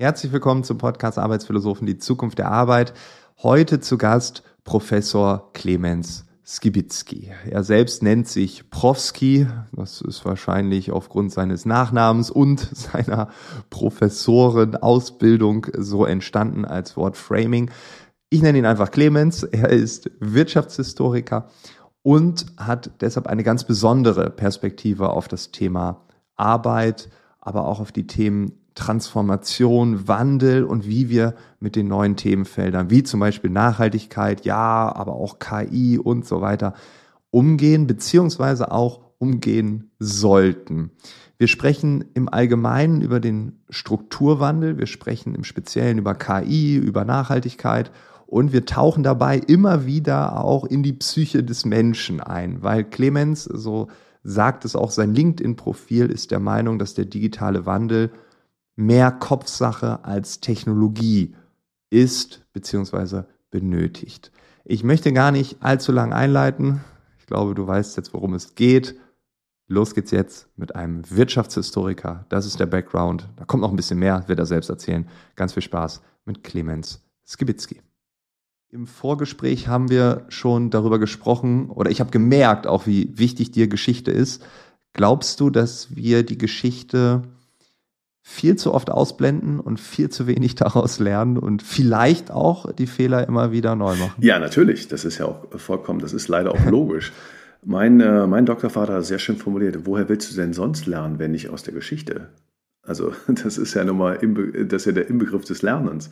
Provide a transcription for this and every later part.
Herzlich willkommen zum Podcast Arbeitsphilosophen, die Zukunft der Arbeit. Heute zu Gast Professor Clemens Skibitzky. Er selbst nennt sich Profski. Das ist wahrscheinlich aufgrund seines Nachnamens und seiner Professorenausbildung so entstanden als Wort Framing. Ich nenne ihn einfach Clemens. Er ist Wirtschaftshistoriker und hat deshalb eine ganz besondere Perspektive auf das Thema Arbeit, aber auch auf die Themen Transformation, Wandel und wie wir mit den neuen Themenfeldern, wie zum Beispiel Nachhaltigkeit, ja, aber auch KI und so weiter, umgehen, beziehungsweise auch umgehen sollten. Wir sprechen im Allgemeinen über den Strukturwandel, wir sprechen im Speziellen über KI, über Nachhaltigkeit und wir tauchen dabei immer wieder auch in die Psyche des Menschen ein, weil Clemens, so sagt es auch sein LinkedIn-Profil, ist der Meinung, dass der digitale Wandel mehr Kopfsache als Technologie ist bzw. benötigt. Ich möchte gar nicht allzu lang einleiten. Ich glaube, du weißt jetzt, worum es geht. Los geht's jetzt mit einem Wirtschaftshistoriker. Das ist der Background. Da kommt noch ein bisschen mehr, wird er selbst erzählen. Ganz viel Spaß mit Clemens Skibitzky. Im Vorgespräch haben wir schon darüber gesprochen, oder ich habe gemerkt auch, wie wichtig dir Geschichte ist. Glaubst du, dass wir die Geschichte viel zu oft ausblenden und viel zu wenig daraus lernen und vielleicht auch die Fehler immer wieder neu machen. Ja, natürlich. Das ist ja auch vollkommen, das ist leider auch logisch. mein, äh, mein Doktorvater hat sehr schön formuliert, woher willst du denn sonst lernen, wenn nicht aus der Geschichte? Also das ist ja nun mal, das ist ja der Inbegriff des Lernens.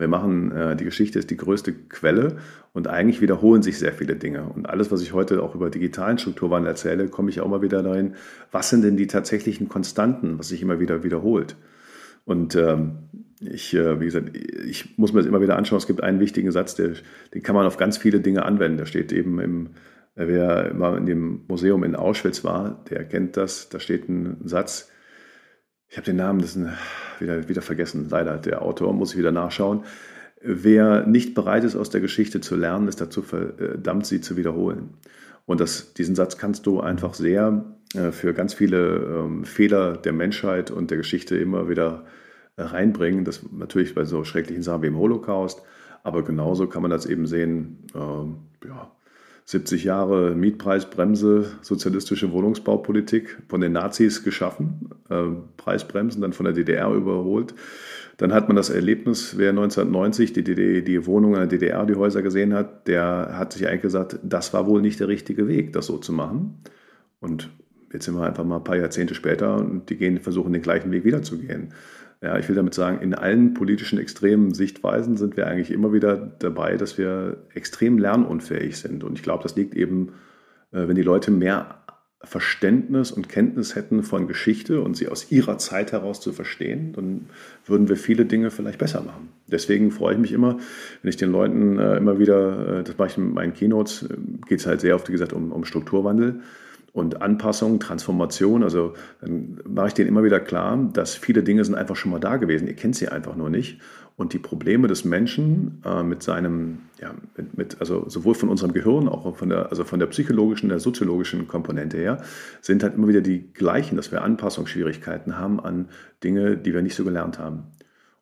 Wir machen, äh, die Geschichte ist die größte Quelle und eigentlich wiederholen sich sehr viele Dinge. Und alles, was ich heute auch über digitalen Strukturwandel erzähle, komme ich auch mal wieder dahin, was sind denn die tatsächlichen Konstanten, was sich immer wieder wiederholt. Und ähm, ich, äh, wie gesagt, ich muss mir das immer wieder anschauen. Es gibt einen wichtigen Satz, der, den kann man auf ganz viele Dinge anwenden. Der steht eben im, wer immer in dem Museum in Auschwitz war, der kennt das. Da steht ein Satz, ich habe den Namen das wieder, wieder vergessen, leider der Autor, muss ich wieder nachschauen. Wer nicht bereit ist, aus der Geschichte zu lernen, ist dazu verdammt, sie zu wiederholen. Und das, diesen Satz kannst du einfach sehr äh, für ganz viele ähm, Fehler der Menschheit und der Geschichte immer wieder äh, reinbringen. Das natürlich bei so schrecklichen Sachen wie im Holocaust, aber genauso kann man das eben sehen, ähm, ja, 70 Jahre Mietpreisbremse, sozialistische Wohnungsbaupolitik von den Nazis geschaffen, äh, Preisbremsen dann von der DDR überholt. Dann hat man das Erlebnis, wer 1990 die, DDR, die Wohnungen der DDR, die Häuser gesehen hat, der hat sich eigentlich gesagt, das war wohl nicht der richtige Weg, das so zu machen. Und jetzt sind wir einfach mal ein paar Jahrzehnte später und die gehen, versuchen den gleichen Weg wiederzugehen. Ja, ich will damit sagen, in allen politischen extremen Sichtweisen sind wir eigentlich immer wieder dabei, dass wir extrem lernunfähig sind. Und ich glaube, das liegt eben, äh, wenn die Leute mehr Verständnis und Kenntnis hätten von Geschichte und sie aus ihrer Zeit heraus zu verstehen, dann würden wir viele Dinge vielleicht besser machen. Deswegen freue ich mich immer, wenn ich den Leuten äh, immer wieder, äh, das mache ich in meinen Keynotes, geht es halt sehr oft, wie gesagt, um, um Strukturwandel und Anpassung, Transformation. Also dann mache ich denen immer wieder klar, dass viele Dinge sind einfach schon mal da gewesen. Ihr kennt sie einfach nur nicht. Und die Probleme des Menschen äh, mit seinem, ja, mit, mit, also sowohl von unserem Gehirn, auch von der, also von der psychologischen, der soziologischen Komponente her, sind halt immer wieder die gleichen, dass wir Anpassungsschwierigkeiten haben an Dinge, die wir nicht so gelernt haben.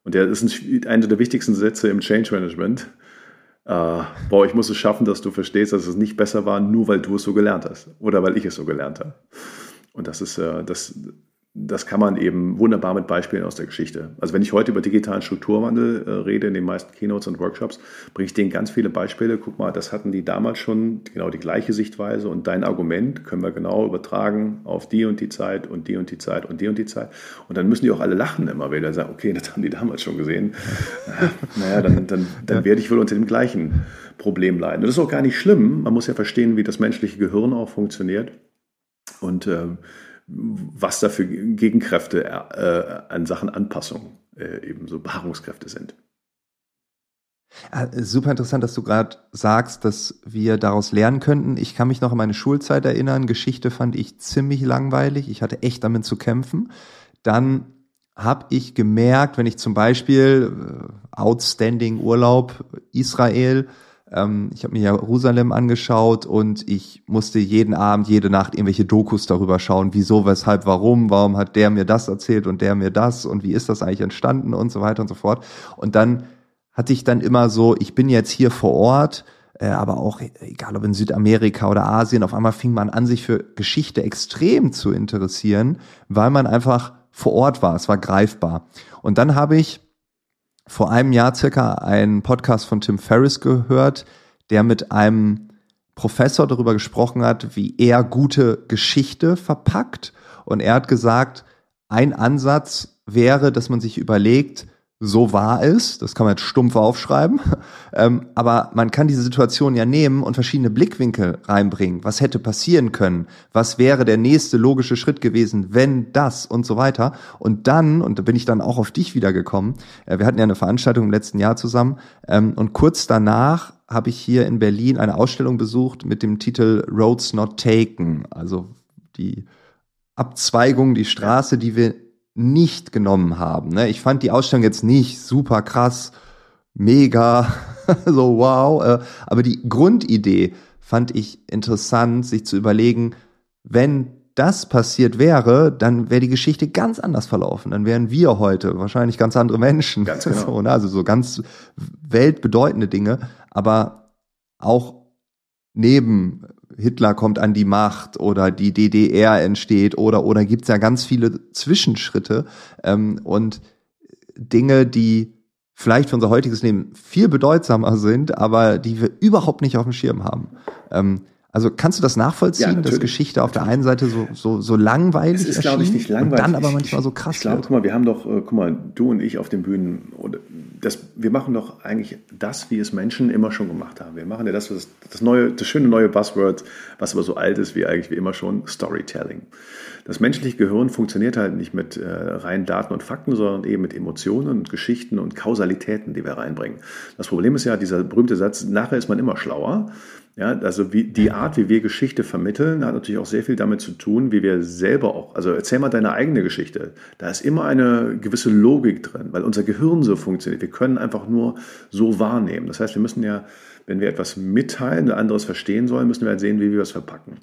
Und der ist ein, einer der wichtigsten Sätze im Change Management äh, boah, ich muss es schaffen, dass du verstehst, dass es nicht besser war, nur weil du es so gelernt hast oder weil ich es so gelernt habe. Und das ist, äh, das, das kann man eben wunderbar mit Beispielen aus der Geschichte. Also wenn ich heute über digitalen Strukturwandel äh, rede in den meisten Keynotes und Workshops, bringe ich denen ganz viele Beispiele. Guck mal, das hatten die damals schon genau die gleiche Sichtweise und dein Argument können wir genau übertragen auf die und die Zeit und die und die Zeit und die und die Zeit. Und dann müssen die auch alle lachen immer wieder und sagen, okay, das haben die damals schon gesehen. naja, dann, dann, dann werde ich wohl unter dem gleichen Problem leiden. Und das ist auch gar nicht schlimm. Man muss ja verstehen, wie das menschliche Gehirn auch funktioniert. Und ähm, was da für Gegenkräfte äh, an Sachen Anpassung äh, eben so Beharrungskräfte sind. Ah, super interessant, dass du gerade sagst, dass wir daraus lernen könnten. Ich kann mich noch an meine Schulzeit erinnern. Geschichte fand ich ziemlich langweilig. Ich hatte echt damit zu kämpfen. Dann habe ich gemerkt, wenn ich zum Beispiel äh, Outstanding Urlaub Israel, ähm, ich habe mir Jerusalem angeschaut und ich musste jeden Abend, jede Nacht irgendwelche Dokus darüber schauen, wieso, weshalb, warum, warum hat der mir das erzählt und der mir das und wie ist das eigentlich entstanden und so weiter und so fort. Und dann hatte ich dann immer so, ich bin jetzt hier vor Ort, äh, aber auch egal ob in Südamerika oder Asien, auf einmal fing man an, sich für Geschichte extrem zu interessieren, weil man einfach vor Ort war, es war greifbar. Und dann habe ich vor einem Jahr circa einen Podcast von Tim Ferriss gehört, der mit einem Professor darüber gesprochen hat, wie er gute Geschichte verpackt. Und er hat gesagt, ein Ansatz wäre, dass man sich überlegt, so war es, das kann man jetzt stumpf aufschreiben, ähm, aber man kann diese Situation ja nehmen und verschiedene Blickwinkel reinbringen. Was hätte passieren können? Was wäre der nächste logische Schritt gewesen, wenn das und so weiter? Und dann, und da bin ich dann auch auf dich wiedergekommen, äh, wir hatten ja eine Veranstaltung im letzten Jahr zusammen ähm, und kurz danach habe ich hier in Berlin eine Ausstellung besucht mit dem Titel Roads Not Taken, also die Abzweigung, die Straße, die wir nicht genommen haben. Ne? Ich fand die Ausstellung jetzt nicht super krass, mega, so wow, äh, aber die Grundidee fand ich interessant, sich zu überlegen, wenn das passiert wäre, dann wäre die Geschichte ganz anders verlaufen. Dann wären wir heute wahrscheinlich ganz andere Menschen. Ganz genau. ne? Also so ganz weltbedeutende Dinge, aber auch neben Hitler kommt an die Macht oder die DDR entsteht oder oder gibt's ja ganz viele Zwischenschritte ähm, und Dinge, die vielleicht für unser heutiges Leben viel bedeutsamer sind, aber die wir überhaupt nicht auf dem Schirm haben. Ähm, also kannst du das nachvollziehen, ja, dass Geschichte auf der einen Seite so, so, so langweilig ist? Es ist, glaube ich, nicht langweilig. Und dann aber manchmal so krass. Ich glaube, guck mal, wir haben doch, äh, guck mal, du und ich auf den Bühnen, das, wir machen doch eigentlich das, wie es Menschen immer schon gemacht haben. Wir machen ja das, das, das neue, das schöne neue Buzzword, was aber so alt ist wie eigentlich wie immer schon, Storytelling. Das menschliche Gehirn funktioniert halt nicht mit äh, reinen Daten und Fakten, sondern eben mit Emotionen und Geschichten und Kausalitäten, die wir reinbringen. Das Problem ist ja, dieser berühmte Satz, nachher ist man immer schlauer. Ja, also wie, die Art, wie wir Geschichte vermitteln, hat natürlich auch sehr viel damit zu tun, wie wir selber auch, also erzähl mal deine eigene Geschichte. Da ist immer eine gewisse Logik drin, weil unser Gehirn so funktioniert. Wir können einfach nur so wahrnehmen. Das heißt, wir müssen ja, wenn wir etwas mitteilen, ein anderes verstehen sollen, müssen wir halt sehen, wie wir es verpacken.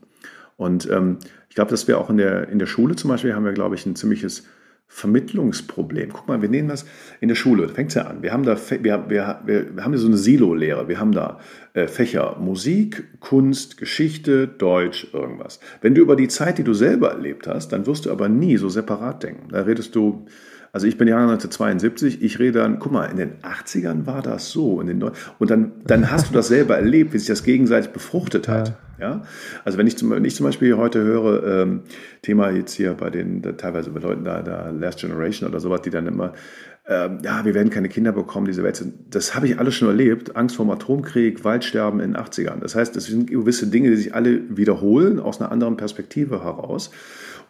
Und ähm, ich glaube, dass wir auch in der, in der Schule zum Beispiel haben wir, glaube ich, ein ziemliches Vermittlungsproblem. Guck mal, wir nehmen das in der Schule, da fängt es ja an. Wir haben da wir, wir, wir, haben so eine Silo-Lehre. Wir haben da äh, Fächer Musik, Kunst, Geschichte, Deutsch, irgendwas. Wenn du über die Zeit, die du selber erlebt hast, dann wirst du aber nie so separat denken. Da redest du also ich bin Jahrgang 1972, ich rede dann, guck mal, in den 80ern war das so. In den und dann, dann hast du das selber erlebt, wie sich das gegenseitig befruchtet hat. Ja. ja? Also wenn ich, zum, wenn ich zum Beispiel heute höre, ähm, Thema jetzt hier bei den, da, teilweise bei Leuten da, da Last Generation oder sowas, die dann immer, ähm, ja, wir werden keine Kinder bekommen, diese Welt das habe ich alles schon erlebt. Angst vor dem Atomkrieg, Waldsterben in den 80ern. Das heißt, das sind gewisse Dinge, die sich alle wiederholen aus einer anderen Perspektive heraus.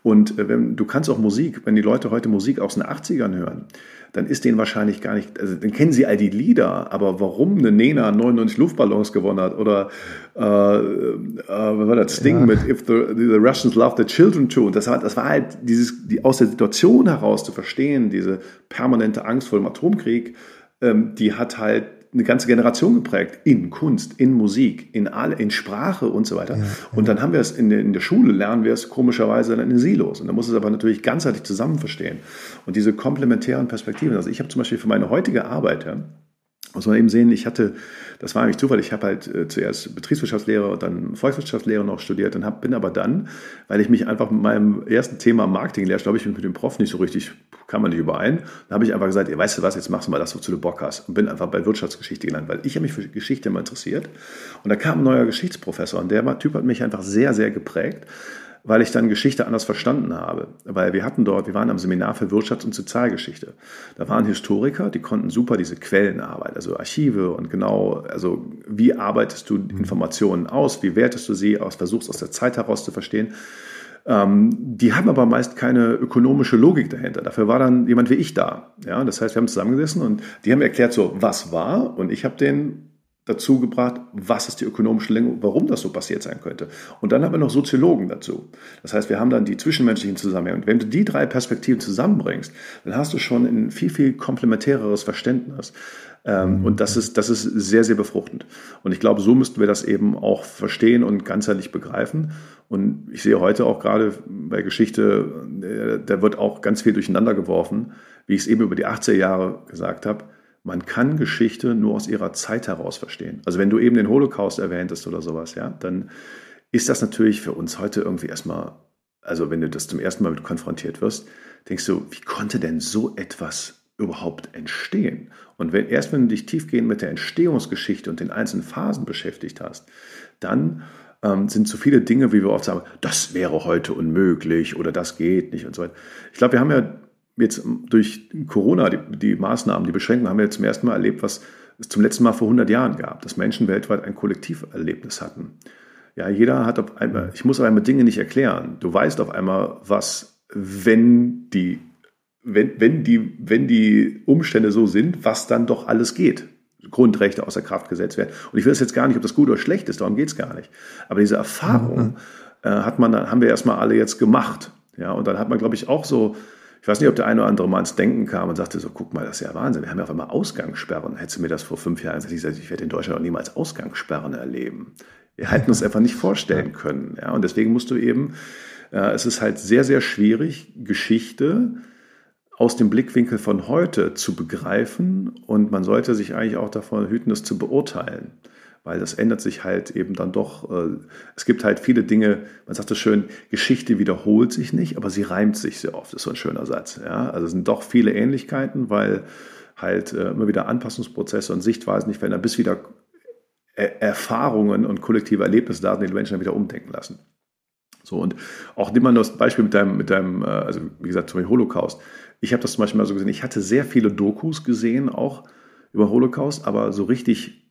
Und äh, wenn, du kannst auch Musik, wenn die Leute heute Musik aus den 80ern hören, dann ist denen wahrscheinlich gar nicht, also dann kennen sie all die Lieder, aber warum eine Nena 99 Luftballons gewonnen hat oder äh, äh, was war das Ding ja. mit If the, the Russians love the children too, das war, das war halt dieses, die, aus der Situation heraus zu verstehen, diese permanente Angst vor dem Atomkrieg, ähm, die hat halt eine ganze Generation geprägt in Kunst, in Musik, in alle, in Sprache und so weiter. Ja, ja. Und dann haben wir es in der, in der Schule, lernen wir es komischerweise in den Silos. Und da muss es aber natürlich ganzheitlich zusammen verstehen. Und diese komplementären Perspektiven. Also ich habe zum Beispiel für meine heutige Arbeit, ja, muss man eben sehen, ich hatte, das war eigentlich Zufall, ich habe halt äh, zuerst Betriebswirtschaftslehre und dann Volkswirtschaftslehre noch studiert und hab, bin aber dann, weil ich mich einfach mit meinem ersten Thema Marketing lehre, glaube ich, mit dem Prof nicht so richtig, kam man nicht überein, dann habe ich einfach gesagt, weißt du was, jetzt machst du mal das, wozu du Bock hast und bin einfach bei Wirtschaftsgeschichte gelandet, weil ich habe mich für Geschichte immer interessiert und da kam ein neuer Geschichtsprofessor und der Typ hat mich einfach sehr, sehr geprägt weil ich dann Geschichte anders verstanden habe. Weil wir hatten dort, wir waren am Seminar für Wirtschafts- und Sozialgeschichte. Da waren Historiker, die konnten super diese Quellenarbeit, also Archive und genau, also wie arbeitest du. Informationen aus, wie wertest du sie aus, versuchst aus der Zeit heraus zu verstehen. Ähm, die haben aber meist keine ökonomische Logik dahinter. Dafür war dann jemand wie ich da. Ja, das heißt, wir haben zusammengesessen und die haben erklärt so, was war und ich habe den dazu gebracht, was ist die ökonomische Länge, warum das so passiert sein könnte. Und dann haben wir noch Soziologen dazu. Das heißt, wir haben dann die zwischenmenschlichen Zusammenhänge. Und wenn du die drei Perspektiven zusammenbringst, dann hast du schon ein viel, viel komplementäreres Verständnis. Ähm, mhm. Und das ist, das ist sehr, sehr befruchtend. Und ich glaube, so müssten wir das eben auch verstehen und ganzheitlich begreifen. Und ich sehe heute auch gerade bei Geschichte, äh, da wird auch ganz viel durcheinander geworfen, wie ich es eben über die 80er Jahre gesagt habe man kann Geschichte nur aus ihrer Zeit heraus verstehen. Also wenn du eben den Holocaust erwähntest oder sowas, ja, dann ist das natürlich für uns heute irgendwie erstmal, also wenn du das zum ersten Mal mit konfrontiert wirst, denkst du, wie konnte denn so etwas überhaupt entstehen? Und wenn, erst wenn du dich tiefgehend mit der Entstehungsgeschichte und den einzelnen Phasen beschäftigt hast, dann ähm, sind so viele Dinge, wie wir oft sagen, das wäre heute unmöglich oder das geht nicht und so weiter. Ich glaube, wir haben ja jetzt durch Corona, die, die Maßnahmen, die Beschränkungen, haben wir zum ersten Mal erlebt, was es zum letzten Mal vor 100 Jahren gab, dass Menschen weltweit ein Kollektiverlebnis hatten. Ja, jeder hat auf einmal, ich muss auf einmal Dinge nicht erklären. Du weißt auf einmal, was, wenn die, wenn, wenn die, wenn die Umstände so sind, was dann doch alles geht. Grundrechte außer Kraft gesetzt werden. Und ich will jetzt gar nicht, ob das gut oder schlecht ist, darum geht es gar nicht. Aber diese Erfahrung mhm. äh, hat man, haben wir erstmal alle jetzt gemacht. Ja, und dann hat man, glaube ich, auch so ich weiß nicht, ob der eine oder andere mal ins Denken kam und sagte so, guck mal, das ist ja Wahnsinn. Wir haben ja auf einmal Ausgangssperren. Hättest du mir das vor fünf Jahren gesagt, ich, gesagt, ich werde in Deutschland auch niemals Ausgangssperren erleben. Wir hätten uns einfach nicht vorstellen können. Ja, und deswegen musst du eben, äh, es ist halt sehr, sehr schwierig, Geschichte aus dem Blickwinkel von heute zu begreifen und man sollte sich eigentlich auch davon hüten, das zu beurteilen weil das ändert sich halt eben dann doch. Äh, es gibt halt viele Dinge, man sagt es schön, Geschichte wiederholt sich nicht, aber sie reimt sich sehr oft, ist so ein schöner Satz. Ja? Also es sind doch viele Ähnlichkeiten, weil halt äh, immer wieder Anpassungsprozesse und Sichtweisen nicht verändern, bis wieder Erfahrungen und kollektive Erlebnisse da sind, die Menschen dann wieder umdenken lassen. So, und auch nimm mal das Beispiel mit deinem, mit deinem, äh, also wie gesagt, zum Beispiel Holocaust. Ich habe das zum Beispiel mal so gesehen, ich hatte sehr viele Dokus gesehen, auch über Holocaust, aber so richtig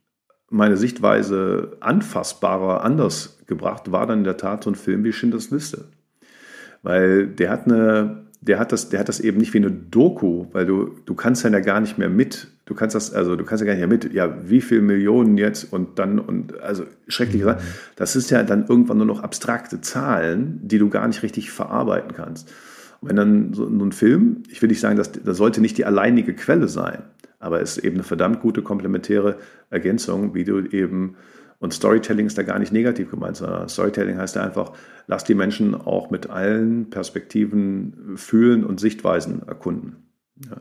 meine Sichtweise anfassbarer anders gebracht, war dann in der Tat so ein Film wie Schindlers Liste. Weil der hat eine, der hat das, der hat das eben nicht wie eine Doku, weil du, du kannst dann ja gar nicht mehr mit, du kannst das, also du kannst ja gar nicht mehr mit, ja, wie viele Millionen jetzt und dann, und also schrecklich gesagt, mhm. das ist ja dann irgendwann nur noch abstrakte Zahlen, die du gar nicht richtig verarbeiten kannst. Wenn dann so ein Film, ich will nicht sagen, dass, das sollte nicht die alleinige Quelle sein, aber es ist eben eine verdammt gute komplementäre Ergänzung, wie du eben, und Storytelling ist da gar nicht negativ gemeint, sondern Storytelling heißt ja einfach, lass die Menschen auch mit allen Perspektiven fühlen und Sichtweisen erkunden. Ja.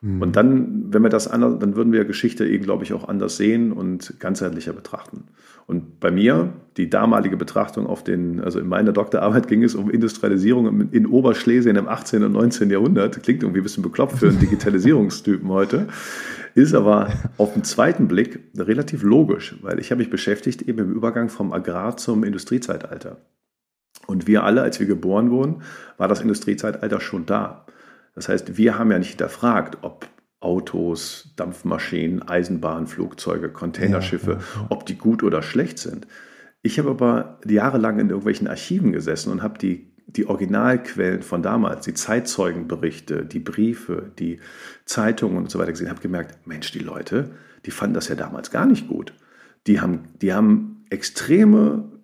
Mhm. Und dann, wenn wir das anders, dann würden wir Geschichte eben, glaube ich, auch anders sehen und ganzheitlicher betrachten. Und bei mir, die damalige Betrachtung auf den, also in meiner Doktorarbeit ging es um Industrialisierung in Oberschlesien im 18. und 19. Jahrhundert. Klingt irgendwie ein bisschen bekloppt für einen Digitalisierungstypen heute. Ist aber auf den zweiten Blick relativ logisch, weil ich habe mich beschäftigt eben im Übergang vom Agrar zum Industriezeitalter. Und wir alle, als wir geboren wurden, war das Industriezeitalter schon da. Das heißt, wir haben ja nicht hinterfragt, ob Autos, Dampfmaschinen, Eisenbahnen, Flugzeuge, Containerschiffe, ja, ja, ob die gut oder schlecht sind. Ich habe aber jahrelang in irgendwelchen Archiven gesessen und habe die, die Originalquellen von damals, die Zeitzeugenberichte, die Briefe, die Zeitungen und so weiter gesehen, habe gemerkt, Mensch, die Leute, die fanden das ja damals gar nicht gut. Die haben, die haben extreme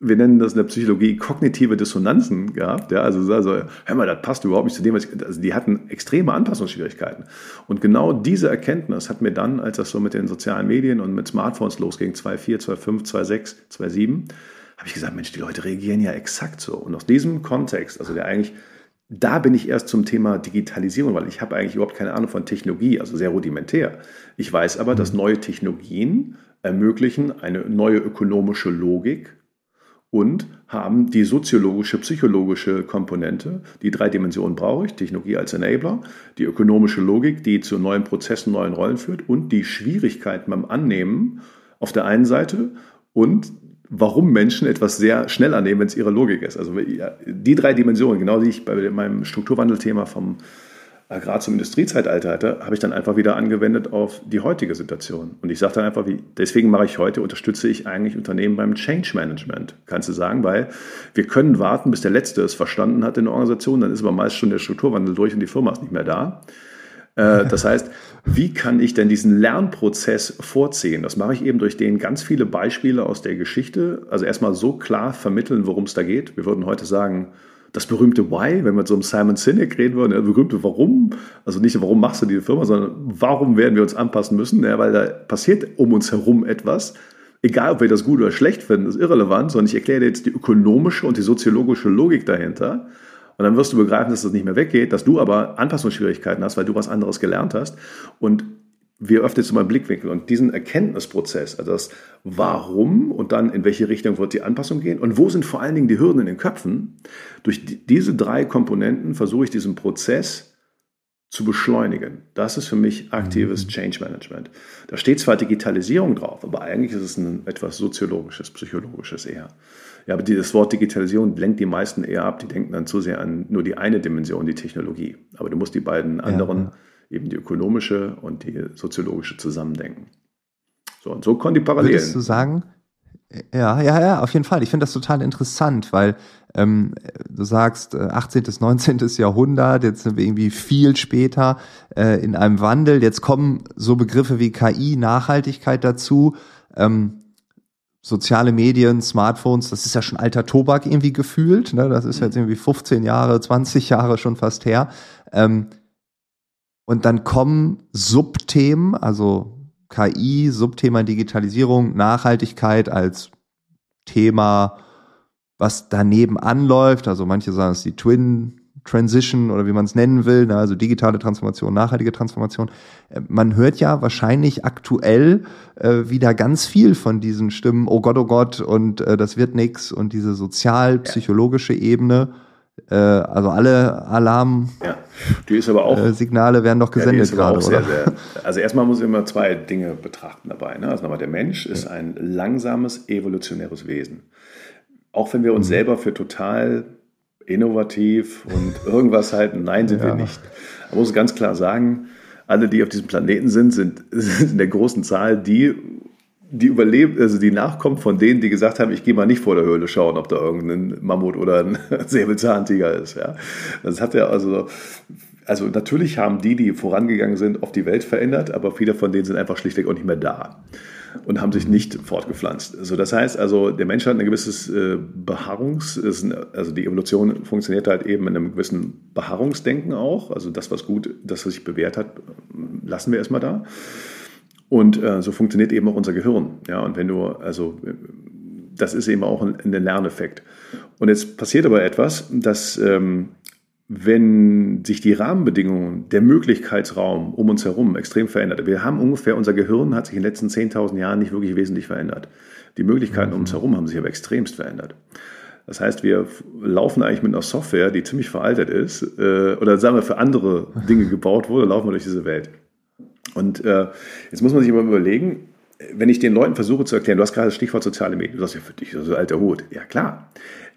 wir nennen das in der Psychologie kognitive Dissonanzen gehabt. Ja, also, also, hör mal, das passt überhaupt nicht zu dem, was ich, also die hatten extreme Anpassungsschwierigkeiten. Und genau diese Erkenntnis hat mir dann, als das so mit den sozialen Medien und mit Smartphones losging, 2.4, 2.5, 2.6, 2.7, habe ich gesagt, Mensch, die Leute reagieren ja exakt so. Und aus diesem Kontext, also der eigentlich, da bin ich erst zum Thema Digitalisierung, weil ich habe eigentlich überhaupt keine Ahnung von Technologie, also sehr rudimentär. Ich weiß aber, dass mhm. neue Technologien ermöglichen eine neue ökonomische Logik, und haben die soziologische, psychologische Komponente. Die drei Dimensionen brauche ich, Technologie als Enabler, die ökonomische Logik, die zu neuen Prozessen, neuen Rollen führt und die Schwierigkeiten beim Annehmen auf der einen Seite und warum Menschen etwas sehr schnell annehmen, wenn es ihre Logik ist. Also die drei Dimensionen, genau die ich bei meinem Strukturwandelthema vom gerade zum Industriezeitalter hatte, habe ich dann einfach wieder angewendet auf die heutige Situation. Und ich sage dann einfach, wie, deswegen mache ich heute, unterstütze ich eigentlich Unternehmen beim Change Management, kannst du sagen, weil wir können warten, bis der Letzte es verstanden hat in der Organisation, dann ist aber meist schon der Strukturwandel durch und die Firma ist nicht mehr da. Äh, das heißt, wie kann ich denn diesen Lernprozess vorziehen? Das mache ich eben durch den ganz viele Beispiele aus der Geschichte. Also erstmal so klar vermitteln, worum es da geht. Wir würden heute sagen, das berühmte Why, wenn wir so einem Simon Sinek reden würden, das berühmte Warum, also nicht warum machst du diese Firma, sondern warum werden wir uns anpassen müssen, ja, weil da passiert um uns herum etwas. Egal, ob wir das gut oder schlecht finden, ist irrelevant, sondern ich erkläre dir jetzt die ökonomische und die soziologische Logik dahinter. Und dann wirst du begreifen, dass das nicht mehr weggeht, dass du aber Anpassungsschwierigkeiten hast, weil du was anderes gelernt hast. Und wir öffnen jetzt mal einen Blickwinkel und diesen Erkenntnisprozess, also das Warum und dann in welche Richtung wird die Anpassung gehen und wo sind vor allen Dingen die Hürden in den Köpfen, durch diese drei Komponenten versuche ich diesen Prozess zu beschleunigen. Das ist für mich aktives mhm. Change Management. Da steht zwar Digitalisierung drauf, aber eigentlich ist es ein etwas soziologisches, psychologisches eher. Ja, aber das Wort Digitalisierung lenkt die meisten eher ab. Die denken dann zu sehr an nur die eine Dimension, die Technologie. Aber du musst die beiden anderen, ja, eben die ökonomische und die soziologische, zusammendenken. So, und so kommen die Parallelen. Würdest du sagen, ja, ja, ja, auf jeden Fall. Ich finde das total interessant, weil ähm, du sagst, 18. bis 19. Jahrhundert, jetzt sind wir irgendwie viel später äh, in einem Wandel. Jetzt kommen so Begriffe wie KI, Nachhaltigkeit dazu. Ähm, soziale Medien, Smartphones, das ist ja schon alter Tobak irgendwie gefühlt. Ne? Das ist jetzt irgendwie 15 Jahre, 20 Jahre schon fast her. Ähm, und dann kommen Subthemen, also KI, Subthema Digitalisierung, Nachhaltigkeit als Thema, was daneben anläuft. Also manche sagen es die Twin Transition oder wie man es nennen will, ne? also digitale Transformation, nachhaltige Transformation. Äh, man hört ja wahrscheinlich aktuell äh, wieder ganz viel von diesen Stimmen, oh Gott, oh Gott, und äh, das wird nix und diese sozial-psychologische Ebene. Äh, also alle Alarm. Ja, die ist aber auch. Äh, Signale werden doch gesendet ja, gerade, sehr, sehr, also erstmal muss ich immer zwei Dinge betrachten dabei. Ne? Also nochmal, der Mensch ist ein langsames evolutionäres Wesen. Auch wenn wir uns mhm. selber für total innovativ und irgendwas halten. Nein, sind ja. wir nicht. Man muss ganz klar sagen, alle, die auf diesem Planeten sind, sind, sind in der großen Zahl die, die überlebt, also die nachkommt von denen, die gesagt haben, ich gehe mal nicht vor der Höhle schauen, ob da irgendein Mammut oder ein Säbelzahntiger ist. Ja. Das hat ja also, also natürlich haben die, die vorangegangen sind, oft die Welt verändert, aber viele von denen sind einfach schlichtweg auch nicht mehr da und haben sich nicht fortgepflanzt. Also das heißt also, der Mensch hat ein gewisses äh, Beharrungs, also die Evolution funktioniert halt eben in einem gewissen Beharrungsdenken auch. Also das, was gut, das, was sich bewährt hat, lassen wir erstmal da. Und äh, so funktioniert eben auch unser Gehirn. Ja, und wenn du, also das ist eben auch ein, ein Lerneffekt. Und jetzt passiert aber etwas, dass ähm, wenn sich die Rahmenbedingungen, der Möglichkeitsraum um uns herum extrem verändert. Wir haben ungefähr, unser Gehirn hat sich in den letzten 10.000 Jahren nicht wirklich wesentlich verändert. Die Möglichkeiten um uns herum haben sich aber extremst verändert. Das heißt, wir laufen eigentlich mit einer Software, die ziemlich veraltet ist, äh, oder sagen wir für andere Dinge gebaut wurde, laufen wir durch diese Welt. Und äh, jetzt muss man sich aber überlegen, wenn ich den Leuten versuche zu erklären, du hast gerade das Stichwort soziale Medien, du sagst ja für dich, so alter Hut. Ja klar,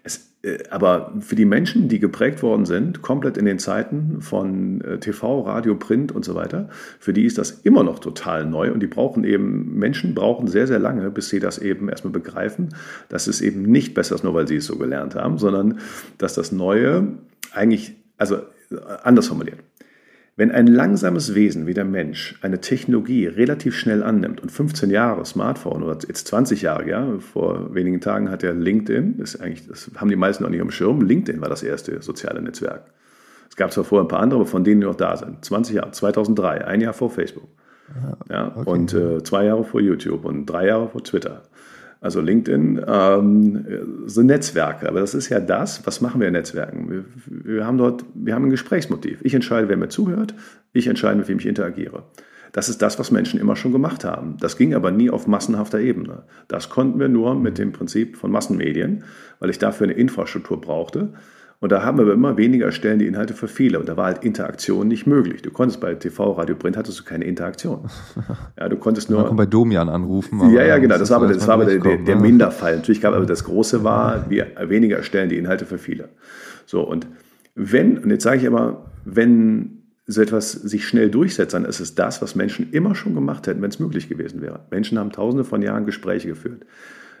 es, äh, aber für die Menschen, die geprägt worden sind, komplett in den Zeiten von äh, TV, Radio, Print und so weiter, für die ist das immer noch total neu und die brauchen eben, Menschen brauchen sehr, sehr lange, bis sie das eben erstmal begreifen, dass es eben nicht besser ist, nur weil sie es so gelernt haben, sondern dass das Neue eigentlich, also äh, anders formuliert. Wenn ein langsames Wesen wie der Mensch eine Technologie relativ schnell annimmt und 15 Jahre Smartphone oder jetzt 20 Jahre, ja, vor wenigen Tagen hat er LinkedIn, das, eigentlich, das haben die meisten noch nicht am Schirm, LinkedIn war das erste soziale Netzwerk. Es gab zwar vorher ein paar andere, aber von denen, die noch da sind. 20 Jahre, 2003, ein Jahr vor Facebook. Ja, okay. Und äh, zwei Jahre vor YouTube und drei Jahre vor Twitter. Also LinkedIn ähm, sind Netzwerke, aber das ist ja das, was machen wir in Netzwerken? Wir, wir, haben dort, wir haben ein Gesprächsmotiv. Ich entscheide, wer mir zuhört, ich entscheide, mit wem ich interagiere. Das ist das, was Menschen immer schon gemacht haben. Das ging aber nie auf massenhafter Ebene. Das konnten wir nur mit dem Prinzip von Massenmedien, weil ich dafür eine Infrastruktur brauchte. Und da haben wir immer weniger Stellen die Inhalte für viele. Und da war halt Interaktion nicht möglich. Du konntest bei TV, Radio, Print hattest du keine Interaktion. Ja, du konntest nur. Man kann bei Domian anrufen. ja, ja, genau. Das war aber, das war aber der, der, der, Minderfall. Natürlich gab aber das Große war, wir, weniger Stellen die Inhalte für viele. So, und wenn, und jetzt sage ich immer, wenn so etwas sich schnell durchsetzt, dann ist es das, was Menschen immer schon gemacht hätten, wenn es möglich gewesen wäre. Menschen haben tausende von Jahren Gespräche geführt.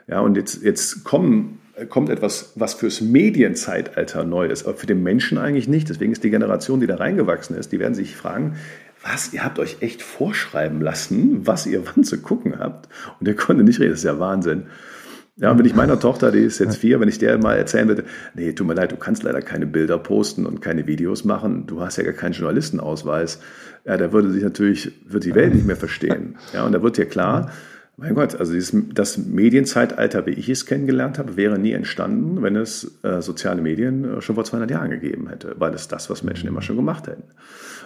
Ja, und jetzt, jetzt kommen kommt etwas, was fürs Medienzeitalter neu ist, aber für den Menschen eigentlich nicht. Deswegen ist die Generation, die da reingewachsen ist, die werden sich fragen, was, ihr habt euch echt vorschreiben lassen, was ihr wann zu gucken habt. Und der konnte nicht reden, das ist ja Wahnsinn. Ja, wenn ich meiner Tochter, die ist jetzt vier, wenn ich der mal erzählen würde, nee, tut mir leid, du kannst leider keine Bilder posten und keine Videos machen, du hast ja gar keinen Journalistenausweis, ja, da würde sich natürlich, wird die Welt nicht mehr verstehen. Ja, und da wird dir klar, mein Gott, also dieses, das Medienzeitalter, wie ich es kennengelernt habe, wäre nie entstanden, wenn es äh, soziale Medien äh, schon vor 200 Jahren gegeben hätte, weil es das, was Menschen immer schon gemacht hätten.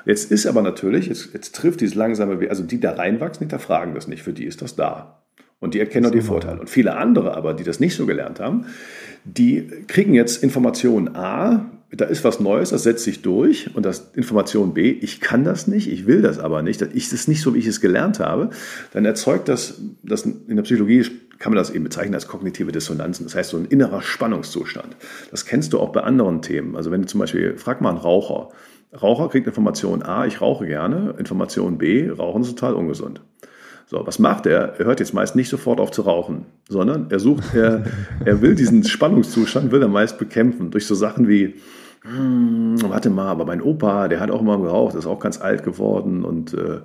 Jetzt ist aber natürlich, jetzt, jetzt trifft dieses langsame, also die da reinwachsen, hinterfragen das nicht, für die ist das da. Und die erkennen auch die Vorteile. Und viele andere aber, die das nicht so gelernt haben, die kriegen jetzt Information A, da ist was Neues, das setzt sich durch und das Information B, ich kann das nicht, ich will das aber nicht, das ist nicht so, wie ich es gelernt habe, dann erzeugt das, das in der Psychologie kann man das eben bezeichnen als kognitive Dissonanzen, das heißt so ein innerer Spannungszustand. Das kennst du auch bei anderen Themen. Also wenn du zum Beispiel, frag mal einen Raucher. Raucher kriegt Information A, ich rauche gerne, Information B, Rauchen ist total ungesund. So, was macht er? Er hört jetzt meist nicht sofort auf zu rauchen, sondern er sucht, er, er will diesen Spannungszustand, will er meist bekämpfen durch so Sachen wie, hm, warte mal, aber mein Opa, der hat auch mal geraucht, ist auch ganz alt geworden und äh,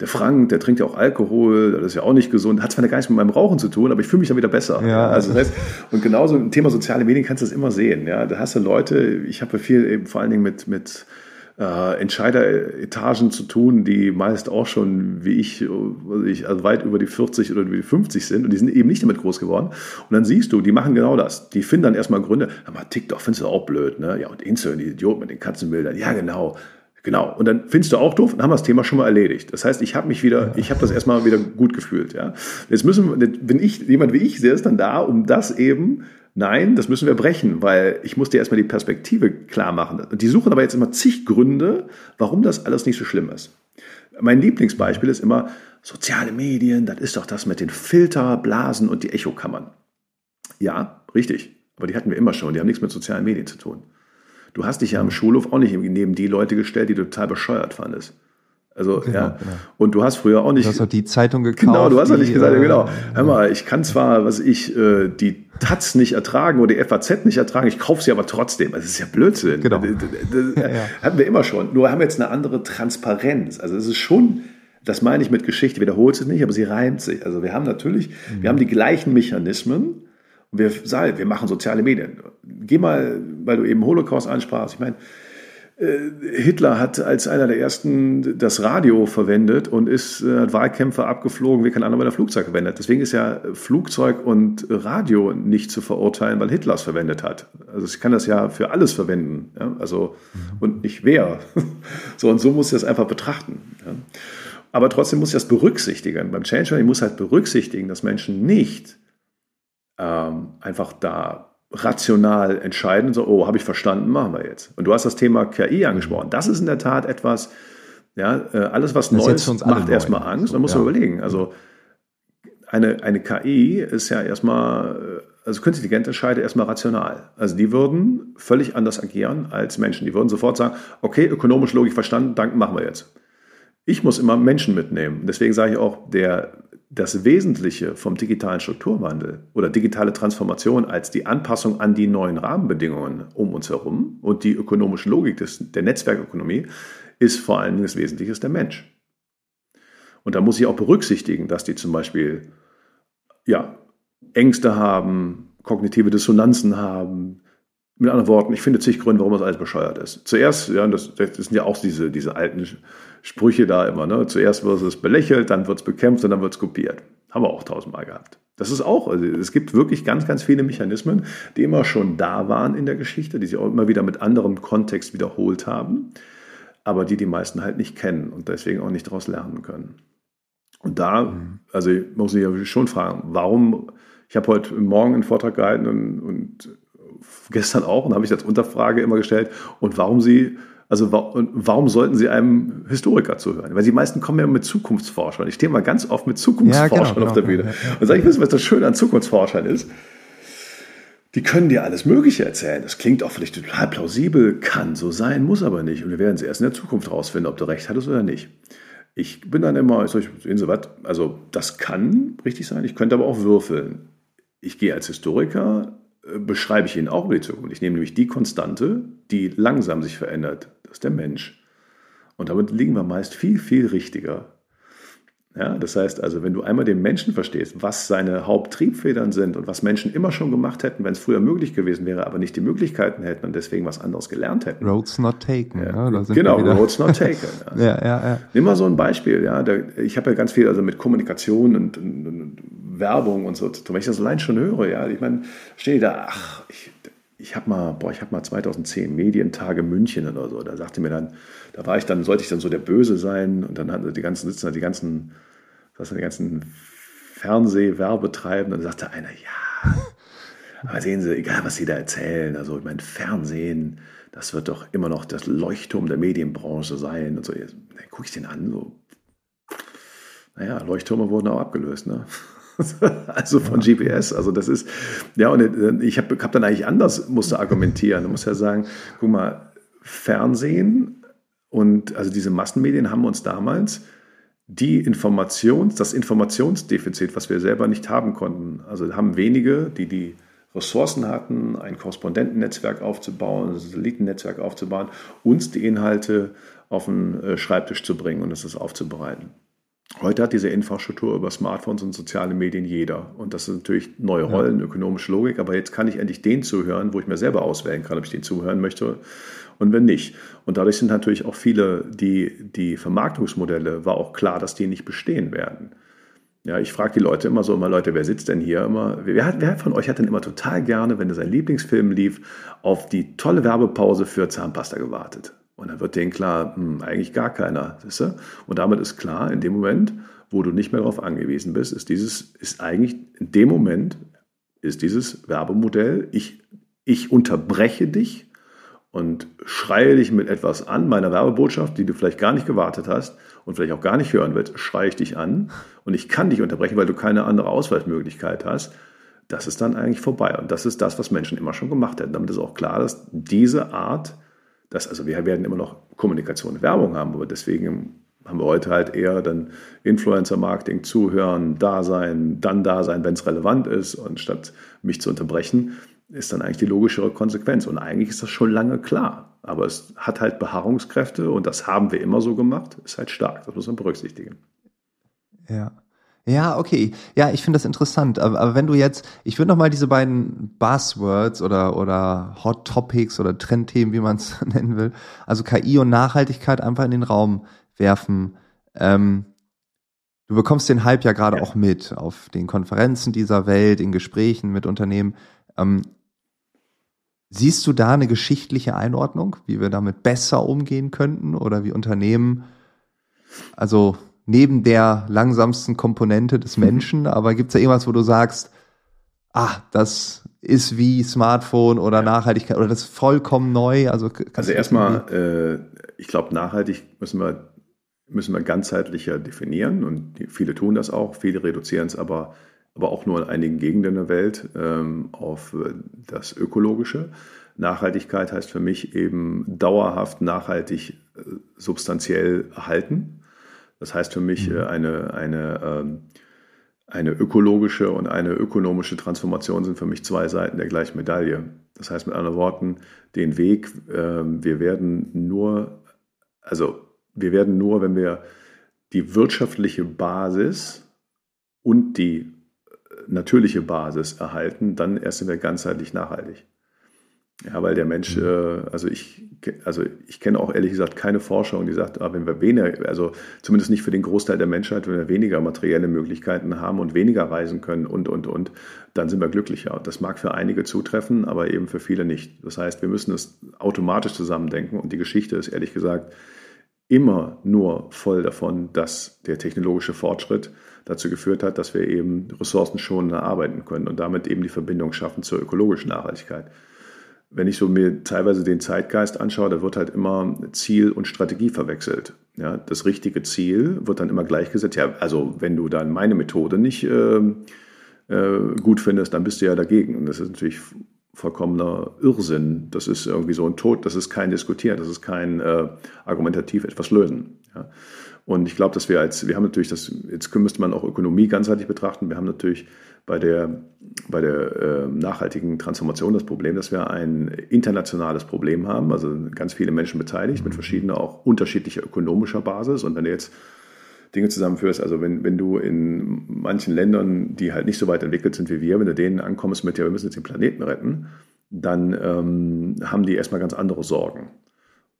der Frank, der trinkt ja auch Alkohol, das ist ja auch nicht gesund, hat zwar gar nichts mit meinem Rauchen zu tun, aber ich fühle mich dann wieder besser. Ja. Also das heißt, und genauso im Thema soziale Medien kannst du das immer sehen. Ja, da hast du Leute, ich habe viel eben vor allen Dingen mit, mit äh, Entscheideretagen zu tun, die meist auch schon, wie ich, also weit über die 40 oder über die 50 sind und die sind eben nicht damit groß geworden. Und dann siehst du, die machen genau das. Die finden dann erstmal Gründe, aber TikTok findest du auch blöd, ne? Ja, und Instagram, die Idioten mit den Katzenbildern, ja genau. Genau. Und dann findest du auch doof und haben wir das Thema schon mal erledigt. Das heißt, ich habe mich wieder, ich habe das erstmal wieder gut gefühlt. Ja. Jetzt müssen, wenn ich, jemand wie ich, der ist dann da, um das eben Nein, das müssen wir brechen, weil ich muss dir erstmal die Perspektive klar machen. Und die suchen aber jetzt immer zig Gründe, warum das alles nicht so schlimm ist. Mein Lieblingsbeispiel ist immer soziale Medien, das ist doch das mit den Filterblasen und die Echokammern. Ja, richtig. Aber die hatten wir immer schon, die haben nichts mit sozialen Medien zu tun. Du hast dich ja am Schulhof auch nicht neben die Leute gestellt, die du total bescheuert fandest. Also, genau, ja. Genau. Und du hast früher auch nicht. Du hast auch die Zeitung gekauft. Genau, du hast auch nicht gesagt, äh, genau. Hör mal, ich kann zwar, was ich, äh, die Taz nicht ertragen oder die FAZ nicht ertragen, ich kaufe sie aber trotzdem. Das ist ja Blödsinn. Genau. Das, das, ja. Hatten wir immer schon. Nur haben wir jetzt eine andere Transparenz. Also, es ist schon, das meine ich mit Geschichte, wiederholt sich nicht, aber sie reimt sich. Also, wir haben natürlich, mhm. wir haben die gleichen Mechanismen. Wir wir machen soziale Medien. Geh mal, weil du eben Holocaust ansprachst. Ich meine, Hitler hat als einer der ersten das Radio verwendet und ist, äh, hat Wahlkämpfe abgeflogen, wie kein anderer das Flugzeug verwendet. Deswegen ist ja Flugzeug und Radio nicht zu verurteilen, weil Hitler es verwendet hat. Also ich kann das ja für alles verwenden. Ja? Also, mhm. und nicht wer. So, und so muss ich das einfach betrachten. Ja? Aber trotzdem muss ich das berücksichtigen. Beim Change ich muss halt berücksichtigen, dass Menschen nicht ähm, einfach da rational entscheiden, so, oh, habe ich verstanden, machen wir jetzt. Und du hast das Thema KI angesprochen. Das ist in der Tat etwas, ja, äh, alles was das Neues macht erstmal Angst. So, da muss man überlegen. Also eine, eine KI ist ja erstmal, äh, also künstliche Intelligenz entscheidet erstmal rational. Also die würden völlig anders agieren als Menschen. Die würden sofort sagen, okay, ökonomisch, logisch verstanden, danke, machen wir jetzt. Ich muss immer Menschen mitnehmen. Deswegen sage ich auch, der das Wesentliche vom digitalen Strukturwandel oder digitale Transformation als die Anpassung an die neuen Rahmenbedingungen um uns herum und die ökonomische Logik des, der Netzwerkökonomie ist vor allen Dingen das Wesentliche der Mensch. Und da muss ich auch berücksichtigen, dass die zum Beispiel ja, Ängste haben, kognitive Dissonanzen haben. Mit anderen Worten, ich finde zig Gründe, warum das alles bescheuert ist. Zuerst, ja, das, das sind ja auch diese, diese alten Sprüche da immer. Ne? Zuerst wird es belächelt, dann wird es bekämpft und dann wird es kopiert. Haben wir auch tausendmal gehabt. Das ist auch, also es gibt wirklich ganz, ganz viele Mechanismen, die immer schon da waren in der Geschichte, die sich auch immer wieder mit anderem Kontext wiederholt haben, aber die die meisten halt nicht kennen und deswegen auch nicht daraus lernen können. Und da, mhm. also muss ich ja schon fragen, warum, ich habe heute Morgen einen Vortrag gehalten und, und gestern auch und habe ich als Unterfrage immer gestellt, und warum Sie also warum sollten Sie einem Historiker zuhören? Weil die meisten kommen ja mit Zukunftsforschern. Ich stehe mal ganz oft mit Zukunftsforschern ja, genau, auf der genau, Bühne. Ja, ja. Und sage ich, wissen, was das Schöne an Zukunftsforschern ist? Die können dir alles Mögliche erzählen. Das klingt auch vielleicht total plausibel, kann so sein, muss aber nicht. Und wir werden es erst in der Zukunft rausfinden, ob du recht hattest oder nicht. Ich bin dann immer, sehen Sie was, also das kann richtig sein, ich könnte aber auch würfeln. Ich gehe als Historiker beschreibe ich Ihnen auch über die Zukunft. Ich nehme nämlich die Konstante, die langsam sich verändert. Das ist der Mensch. Und damit liegen wir meist viel, viel richtiger. Ja, das heißt also, wenn du einmal den Menschen verstehst, was seine Haupttriebfedern sind und was Menschen immer schon gemacht hätten, wenn es früher möglich gewesen wäre, aber nicht die Möglichkeiten hätten und deswegen was anderes gelernt hätten. Roads not taken. Ja, ne? genau, Roads not taken. Ja. ja, ja, ja. Nimm mal so ein Beispiel. Ja, ich habe ja ganz viel also mit Kommunikation und, und, und Werbung und so. Wenn ich das allein schon höre, ja, ich meine, stehe da, ach, ich, ich habe mal, boah, ich habe mal 2010 Medientage München oder so. Da sagte mir dann, da war ich dann, sollte ich dann so der Böse sein und dann hatten die ganzen sitzen die ganzen, was die ganzen Fernsehwerbetreibenden. Und dann sagte einer, ja, aber sehen Sie, egal was Sie da erzählen, also ich meine, Fernsehen, das wird doch immer noch das Leuchtturm der Medienbranche sein und so. Gucke ich den an, so, naja, Leuchttürme wurden auch abgelöst, ne? also von GPS. Also das ist, ja, und äh, ich habe hab dann eigentlich anders, musste argumentieren. Du musst ja sagen, guck mal, Fernsehen und also diese Massenmedien haben uns damals die Informations, das Informationsdefizit, was wir selber nicht haben konnten. Also haben wenige, die die Ressourcen hatten, ein Korrespondentennetzwerk aufzubauen, ein Satellitennetzwerk aufzubauen, uns die Inhalte auf den äh, Schreibtisch zu bringen und es aufzubereiten. Heute hat diese Infrastruktur über Smartphones und soziale Medien jeder. Und das sind natürlich neue Rollen, ja. ökonomische Logik. Aber jetzt kann ich endlich den zuhören, wo ich mir selber auswählen kann, ob ich den zuhören möchte und wenn nicht. Und dadurch sind natürlich auch viele, die, die Vermarktungsmodelle, war auch klar, dass die nicht bestehen werden. Ja, ich frage die Leute immer so, immer Leute, wer sitzt denn hier immer? Wer, hat, wer von euch hat denn immer total gerne, wenn sein Lieblingsfilm lief, auf die tolle Werbepause für Zahnpasta gewartet? Und dann wird denen klar, hm, eigentlich gar keiner. Weißt du? Und damit ist klar, in dem Moment, wo du nicht mehr darauf angewiesen bist, ist dieses, ist eigentlich in dem Moment, ist dieses Werbemodell, ich, ich unterbreche dich und schreie dich mit etwas an, meiner Werbebotschaft, die du vielleicht gar nicht gewartet hast und vielleicht auch gar nicht hören willst, schreie ich dich an und ich kann dich unterbrechen, weil du keine andere Ausweichmöglichkeit hast. Das ist dann eigentlich vorbei. Und das ist das, was Menschen immer schon gemacht hätten. Damit ist auch klar, dass diese Art das, also wir werden immer noch Kommunikation und Werbung haben, aber deswegen haben wir heute halt eher dann Influencer-Marketing, zuhören, da sein, dann da sein, wenn es relevant ist und statt mich zu unterbrechen, ist dann eigentlich die logischere Konsequenz. Und eigentlich ist das schon lange klar. Aber es hat halt Beharrungskräfte und das haben wir immer so gemacht, ist halt stark. Das muss man berücksichtigen. Ja. Ja, okay. Ja, ich finde das interessant. Aber, aber, wenn du jetzt, ich würde noch mal diese beiden Buzzwords oder, oder Hot Topics oder Trendthemen, wie man es nennen will, also KI und Nachhaltigkeit einfach in den Raum werfen. Ähm, du bekommst den Hype ja gerade ja. auch mit auf den Konferenzen dieser Welt, in Gesprächen mit Unternehmen. Ähm, siehst du da eine geschichtliche Einordnung, wie wir damit besser umgehen könnten oder wie Unternehmen, also neben der langsamsten Komponente des mhm. Menschen, aber gibt es da irgendwas, wo du sagst, ah, das ist wie Smartphone oder Nachhaltigkeit oder das ist vollkommen neu? Also, also erstmal, äh, ich glaube, nachhaltig müssen wir, müssen wir ganzheitlicher definieren und die, viele tun das auch, viele reduzieren es aber, aber auch nur in einigen Gegenden der Welt ähm, auf äh, das Ökologische. Nachhaltigkeit heißt für mich eben dauerhaft nachhaltig äh, substanziell erhalten das heißt für mich, mhm. äh, eine, eine, ähm, eine ökologische und eine ökonomische Transformation sind für mich zwei Seiten der gleichen Medaille. Das heißt mit anderen Worten, den Weg, ähm, wir werden nur, also wir werden nur, wenn wir die wirtschaftliche Basis und die äh, natürliche Basis erhalten, dann erst sind wir ganzheitlich nachhaltig. Ja, weil der Mensch, mhm. äh, also ich, also ich kenne auch ehrlich gesagt keine Forschung, die sagt, ah, wenn wir weniger, also zumindest nicht für den Großteil der Menschheit, wenn wir weniger materielle Möglichkeiten haben und weniger reisen können und, und, und, dann sind wir glücklicher. Das mag für einige zutreffen, aber eben für viele nicht. Das heißt, wir müssen es automatisch zusammendenken und die Geschichte ist ehrlich gesagt immer nur voll davon, dass der technologische Fortschritt dazu geführt hat, dass wir eben ressourcenschonender arbeiten können und damit eben die Verbindung schaffen zur ökologischen Nachhaltigkeit wenn ich so mir teilweise den Zeitgeist anschaue, da wird halt immer Ziel und Strategie verwechselt. Ja, das richtige Ziel wird dann immer gleichgesetzt. Ja, also wenn du dann meine Methode nicht äh, äh, gut findest, dann bist du ja dagegen. Und das ist natürlich vollkommener Irrsinn. Das ist irgendwie so ein Tod, das ist kein Diskutieren, das ist kein äh, argumentativ etwas lösen. Ja. Und ich glaube, dass wir als, wir haben natürlich das, jetzt müsste man auch Ökonomie ganzheitlich betrachten. Wir haben natürlich bei der, bei der äh, nachhaltigen Transformation das Problem, dass wir ein internationales Problem haben, also ganz viele Menschen beteiligt mit verschiedener, auch unterschiedlicher ökonomischer Basis. Und wenn du jetzt Dinge zusammenführst, also wenn, wenn du in manchen Ländern, die halt nicht so weit entwickelt sind wie wir, wenn du denen ankommst mit, ja, wir müssen jetzt den Planeten retten, dann ähm, haben die erstmal ganz andere Sorgen.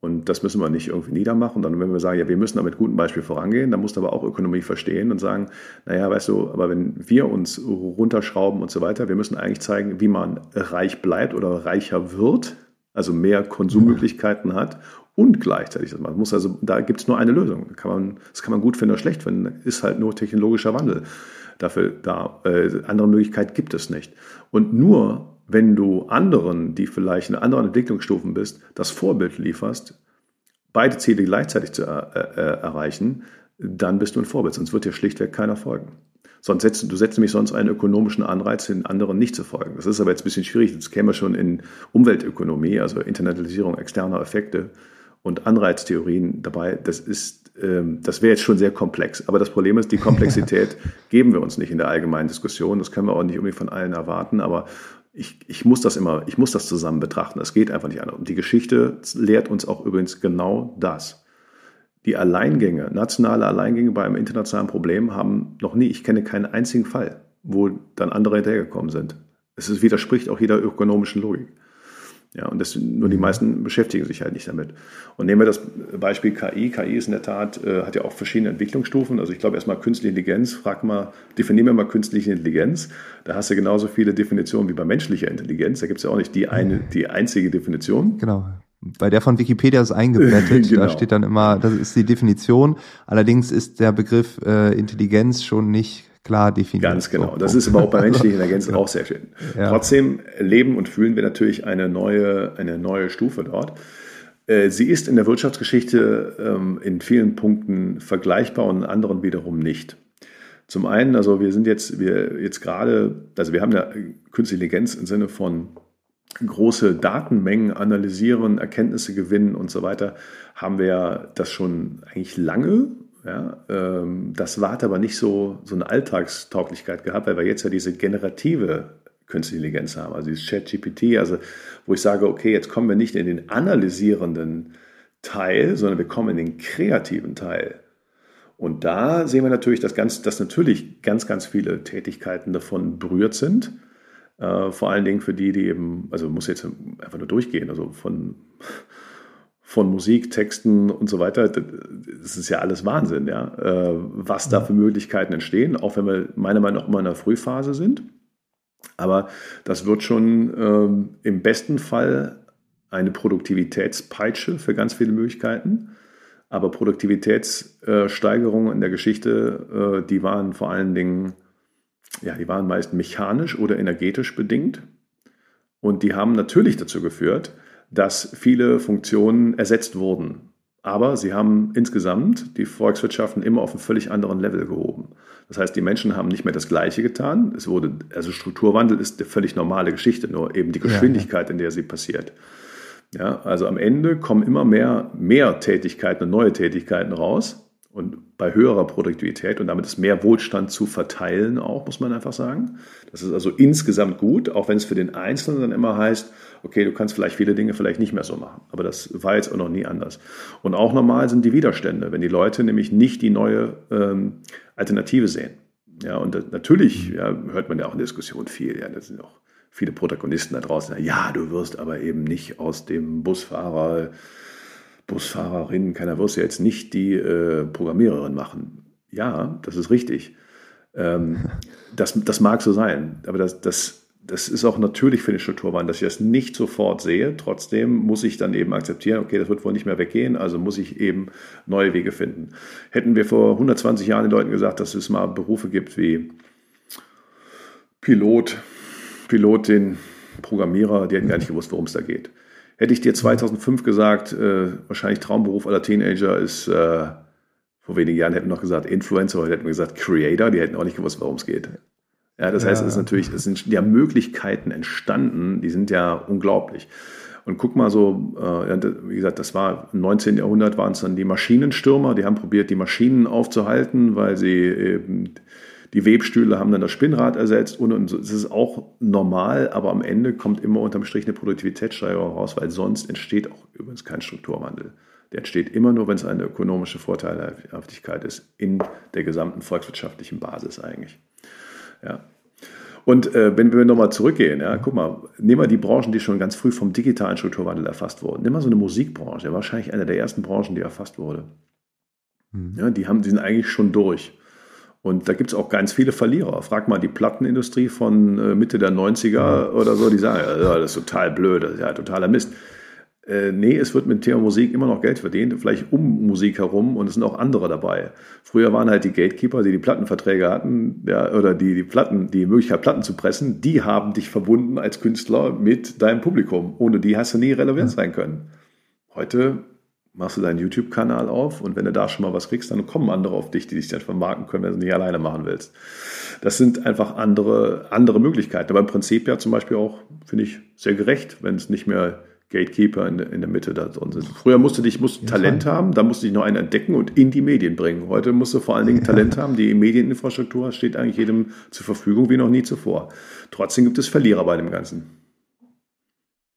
Und das müssen wir nicht irgendwie niedermachen. Dann, wenn wir sagen, ja, wir müssen da mit gutem Beispiel vorangehen, dann musst du aber auch Ökonomie verstehen und sagen, naja, weißt du, aber wenn wir uns runterschrauben und so weiter, wir müssen eigentlich zeigen, wie man reich bleibt oder reicher wird, also mehr Konsummöglichkeiten hat und gleichzeitig das machen muss. Also da gibt es nur eine Lösung. Das kann, man, das kann man gut finden oder schlecht finden, ist halt nur technologischer Wandel. Dafür da äh, andere Möglichkeit gibt es nicht. Und nur wenn du anderen, die vielleicht in anderen Entwicklungsstufen bist, das Vorbild lieferst, beide Ziele gleichzeitig zu er, äh, äh, erreichen, dann bist du ein Vorbild, sonst wird dir schlichtweg keiner folgen. Sonst setzt, du setzt nämlich sonst einen ökonomischen Anreiz, den anderen nicht zu folgen. Das ist aber jetzt ein bisschen schwierig. Das käme schon in Umweltökonomie, also Internalisierung externer Effekte und Anreiztheorien dabei. Das ist, ähm, das wäre jetzt schon sehr komplex. Aber das Problem ist, die Komplexität geben wir uns nicht in der allgemeinen Diskussion. Das können wir auch nicht irgendwie von allen erwarten. Aber ich, ich muss das immer, ich muss das zusammen betrachten. Das geht einfach nicht anders. Und die Geschichte lehrt uns auch übrigens genau das. Die Alleingänge, nationale Alleingänge bei einem internationalen Problem haben noch nie, ich kenne keinen einzigen Fall, wo dann andere hinterhergekommen sind. Es widerspricht auch jeder ökonomischen Logik. Ja, und das, nur die mhm. meisten beschäftigen sich halt nicht damit. Und nehmen wir das Beispiel KI. KI ist in der Tat, äh, hat ja auch verschiedene Entwicklungsstufen. Also ich glaube erstmal künstliche Intelligenz, frag mal, definieren wir mal künstliche Intelligenz. Da hast du genauso viele Definitionen wie bei menschlicher Intelligenz. Da gibt es ja auch nicht die eine, die einzige Definition. Genau. Bei der von Wikipedia ist eingebettet, genau. da steht dann immer, das ist die Definition. Allerdings ist der Begriff äh, Intelligenz schon nicht klar definiert. Ganz genau. Das ist aber auch bei menschlichen Intelligenzen auch sehr schön. Ja. Trotzdem leben und fühlen wir natürlich eine neue, eine neue Stufe dort. Äh, sie ist in der Wirtschaftsgeschichte ähm, in vielen Punkten vergleichbar und in anderen wiederum nicht. Zum einen, also wir sind jetzt, wir jetzt gerade, also wir haben ja künstliche Intelligenz im Sinne von große Datenmengen analysieren, Erkenntnisse gewinnen und so weiter, haben wir das schon eigentlich lange. Ja, ähm, das hat aber nicht so, so eine Alltagstauglichkeit gehabt, weil wir jetzt ja diese generative Künstliche Intelligenz haben, also dieses Chat-GPT, also wo ich sage, okay, jetzt kommen wir nicht in den analysierenden Teil, sondern wir kommen in den kreativen Teil. Und da sehen wir natürlich, dass, ganz, dass natürlich ganz, ganz viele Tätigkeiten davon berührt sind. Äh, vor allen Dingen für die, die eben, also muss jetzt einfach nur durchgehen, also von von Musik, Texten und so weiter, das ist ja alles Wahnsinn, ja, äh, was da für Möglichkeiten entstehen, auch wenn wir meiner Meinung nach immer in der Frühphase sind. Aber das wird schon ähm, im besten Fall eine Produktivitätspeitsche für ganz viele Möglichkeiten. Aber Produktivitätssteigerungen in der Geschichte, äh, die waren vor allen Dingen, ja, die waren meist mechanisch oder energetisch bedingt. Und die haben natürlich dazu geführt, dass viele Funktionen ersetzt wurden. Aber sie haben insgesamt die Volkswirtschaften immer auf einem völlig anderen Level gehoben. Das heißt, die Menschen haben nicht mehr das Gleiche getan. Es wurde, also Strukturwandel ist eine völlig normale Geschichte, nur eben die Geschwindigkeit, in der sie passiert. Ja, also am Ende kommen immer mehr, mehr Tätigkeiten und neue Tätigkeiten raus und bei höherer Produktivität und damit ist mehr Wohlstand zu verteilen auch, muss man einfach sagen. Das ist also insgesamt gut, auch wenn es für den Einzelnen dann immer heißt, okay, du kannst vielleicht viele Dinge vielleicht nicht mehr so machen. Aber das war jetzt auch noch nie anders. Und auch normal sind die Widerstände, wenn die Leute nämlich nicht die neue ähm, Alternative sehen. Ja, und natürlich ja, hört man ja auch in der Diskussion viel, ja, das sind auch viele Protagonisten da draußen, ja, du wirst aber eben nicht aus dem Busfahrer Busfahrerin, keiner wirst ja jetzt nicht die äh, Programmiererin machen. Ja, das ist richtig. Ähm, das, das mag so sein, aber das, das, das ist auch natürlich für den Strukturwandel, dass ich das nicht sofort sehe. Trotzdem muss ich dann eben akzeptieren, okay, das wird wohl nicht mehr weggehen, also muss ich eben neue Wege finden. Hätten wir vor 120 Jahren den Leuten gesagt, dass es mal Berufe gibt wie Pilot, Pilotin, Programmierer, die hätten gar nicht gewusst, worum es da geht. Hätte ich dir 2005 gesagt, äh, wahrscheinlich Traumberuf aller Teenager ist, äh, vor wenigen Jahren hätten wir noch gesagt Influencer, heute hätten wir gesagt Creator, die hätten auch nicht gewusst, worum es geht. Ja, das ja. heißt, es ist natürlich, es sind ja Möglichkeiten entstanden, die sind ja unglaublich. Und guck mal so, äh, wie gesagt, das war im 19. Jahrhundert waren es dann die Maschinenstürmer, die haben probiert, die Maschinen aufzuhalten, weil sie eben die Webstühle haben dann das Spinnrad ersetzt und, und das ist auch normal, aber am Ende kommt immer unterm Strich eine Produktivitätssteigerung raus, weil sonst entsteht auch übrigens kein Strukturwandel. Der entsteht immer nur, wenn es eine ökonomische Vorteilhaftigkeit ist in der gesamten volkswirtschaftlichen Basis eigentlich. Ja. Und äh, wenn wir nochmal zurückgehen, ja, guck mal, nehmen wir die Branchen, die schon ganz früh vom digitalen Strukturwandel erfasst wurden. Nimm mal so eine Musikbranche, wahrscheinlich eine der ersten Branchen, die erfasst wurde. Mhm. Ja, die, haben, die sind eigentlich schon durch. Und da gibt es auch ganz viele Verlierer. Frag mal die Plattenindustrie von äh, Mitte der 90er oder so, die sagen, ja, das ist total blöd, das ist ja totaler Mist. Äh, nee, es wird mit dem Thema Musik immer noch Geld verdient, vielleicht um Musik herum und es sind auch andere dabei. Früher waren halt die Gatekeeper, die die Plattenverträge hatten, ja, oder die, die Platten, die Möglichkeit, Platten zu pressen, die haben dich verbunden als Künstler mit deinem Publikum. Ohne die hast du nie relevant sein können. Heute machst du deinen YouTube-Kanal auf und wenn du da schon mal was kriegst, dann kommen andere auf dich, die dich dann vermarkten können, wenn du es nicht alleine machen willst. Das sind einfach andere, andere Möglichkeiten. Aber im Prinzip ja zum Beispiel auch, finde ich, sehr gerecht, wenn es nicht mehr Gatekeeper in, in der Mitte da drin sind. Früher musst du dich musst Talent Fall. haben, da musst du dich noch einen entdecken und in die Medien bringen. Heute musst du vor allen Dingen. Talent haben. Die Medieninfrastruktur steht eigentlich jedem zur Verfügung wie noch nie zuvor. Trotzdem gibt es Verlierer bei dem Ganzen.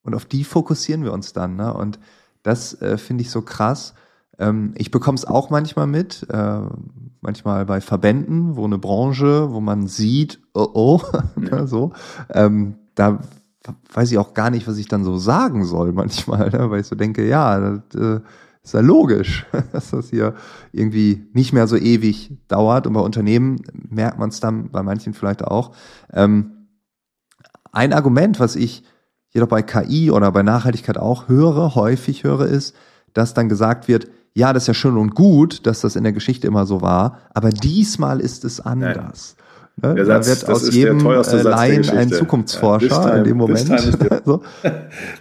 Und auf die fokussieren wir uns dann. Ne? Und das äh, finde ich so krass. Ähm, ich bekomme es auch manchmal mit, äh, manchmal bei Verbänden, wo eine Branche, wo man sieht, oh oh, ja. so, ähm, da weiß ich auch gar nicht, was ich dann so sagen soll manchmal, ne? weil ich so denke, ja, das äh, ist ja logisch, dass das hier irgendwie nicht mehr so ewig dauert. Und bei Unternehmen merkt man es dann, bei manchen vielleicht auch. Ähm, ein Argument, was ich jedoch bei KI oder bei Nachhaltigkeit auch höre, häufig höre, ist, dass dann gesagt wird, ja, das ist ja schön und gut, dass das in der Geschichte immer so war, aber diesmal ist es anders. Ne? Der Satz, wird aus jedem äh, Laien ein Zukunftsforscher ja, in dem Moment. so.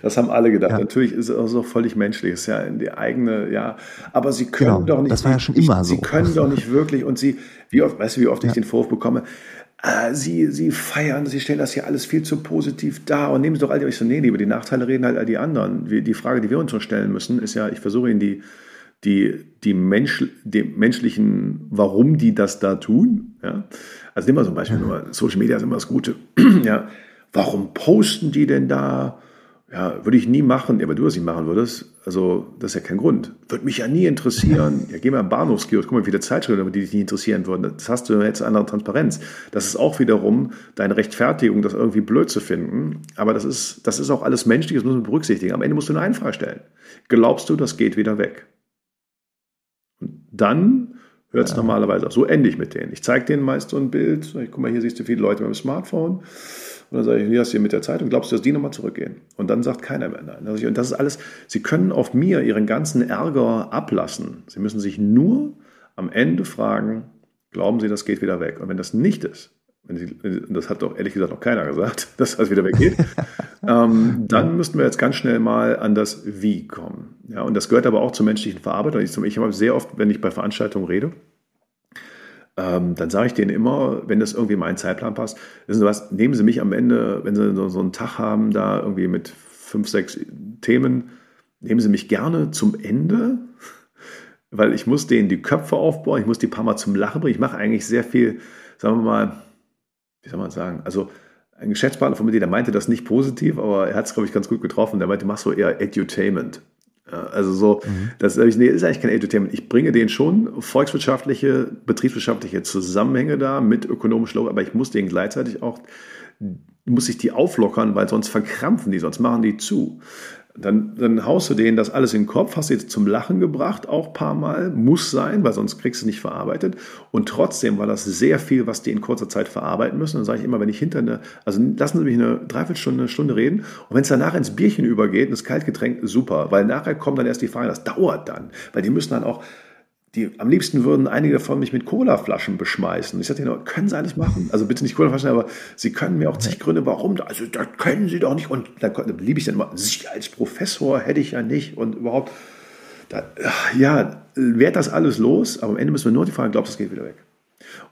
Das haben alle gedacht. Ja. Natürlich ist es auch so völlig menschlich. Es ist ja die eigene, ja. Aber sie können genau, doch nicht. Das war ja schon immer so. Sie können doch nicht wirklich. Und sie, wie oft, weißt du, wie oft ich den Vorwurf bekomme? äh, sie, sie feiern, sie stellen das hier alles viel zu positiv dar und nehmen sie doch all die, ich so, nee, über die Nachteile reden halt all die anderen. Wir, die Frage, die wir uns schon stellen müssen, ist ja, ich versuche Ihnen die, die, die, Mensch, die menschlichen, warum die das da tun, ja. Also nehmen wir zum Beispiel, ja. Social Media ist immer das Gute, ja. Warum posten die denn da? Ja, würde ich nie machen, aber du das nicht machen würdest, also das ist ja kein Grund. Würde mich ja nie interessieren. Ja, geh mal im Bahnhofskiosk, guck mal, wie viele Zeitschriften, die dich nicht interessieren würden. Das hast du jetzt andere Transparenz. Das ist auch wiederum deine Rechtfertigung, das irgendwie blöd zu finden. Aber das ist, das ist auch alles menschlich, das muss man berücksichtigen. Am Ende musst du eine Einfache stellen. Glaubst du, das geht wieder weg? Und dann hört es ja. normalerweise auch. So ende ich mit denen. Ich zeige denen meist so ein Bild. Ich guck mal, hier siehst du viele Leute mit dem Smartphone. Und dann sage ich, hier hast du hier mit der Zeitung, glaubst du, dass die nochmal zurückgehen? Und dann sagt keiner mehr nein. Und das ist alles, sie können auf mir ihren ganzen Ärger ablassen. Sie müssen sich nur am Ende fragen, glauben Sie, das geht wieder weg? Und wenn das nicht ist, Sie, das hat doch ehrlich gesagt noch keiner gesagt, dass das wieder weggeht, ähm, dann müssten wir jetzt ganz schnell mal an das Wie kommen. Ja, und das gehört aber auch zur menschlichen Verarbeitung. Ich, ich habe sehr oft, wenn ich bei Veranstaltungen rede, ähm, dann sage ich denen immer, wenn das irgendwie in meinen Zeitplan passt, wissen Sie was, nehmen Sie mich am Ende, wenn Sie so, so einen Tag haben, da irgendwie mit fünf, sechs Themen, nehmen Sie mich gerne zum Ende, weil ich muss denen die Köpfe aufbauen, ich muss die paar Mal zum Lachen bringen. Ich mache eigentlich sehr viel, sagen wir mal, wie soll man sagen, also ein Geschäftspartner von mir, der meinte das nicht positiv, aber er hat es, glaube ich, ganz gut getroffen. Der meinte, mach so eher Edutainment. Also so, mhm. das ist eigentlich kein Entertainment. Ich bringe denen schon volkswirtschaftliche, betriebswirtschaftliche Zusammenhänge da mit ökonomisch Logik, aber ich muss denen gleichzeitig auch, muss ich die auflockern, weil sonst verkrampfen die, sonst machen die zu. Dann, dann haust du denen das alles in den Kopf, hast sie zum Lachen gebracht, auch ein paar Mal, muss sein, weil sonst kriegst du nicht verarbeitet. Und trotzdem war das sehr viel, was die in kurzer Zeit verarbeiten müssen. Dann sage ich immer, wenn ich hinter eine, also lassen Sie mich eine Dreiviertelstunde, eine Stunde reden. Und wenn es danach ins Bierchen übergeht, das Kaltgetränk, super. Weil nachher kommt dann erst die Frage, das dauert dann. Weil die müssen dann auch, die, am liebsten würden einige davon mich mit Colaflaschen beschmeißen. Ich sagte ihnen, können Sie alles machen? Also bitte nicht Colaflaschen, aber Sie können mir auch zig Gründe, warum. Also das können Sie doch nicht. Und dann liebe ich dann immer, Sie als Professor hätte ich ja nicht und überhaupt. Da, ja, werd das alles los, aber am Ende müssen wir nur die Frage, glaubst du, es geht wieder weg?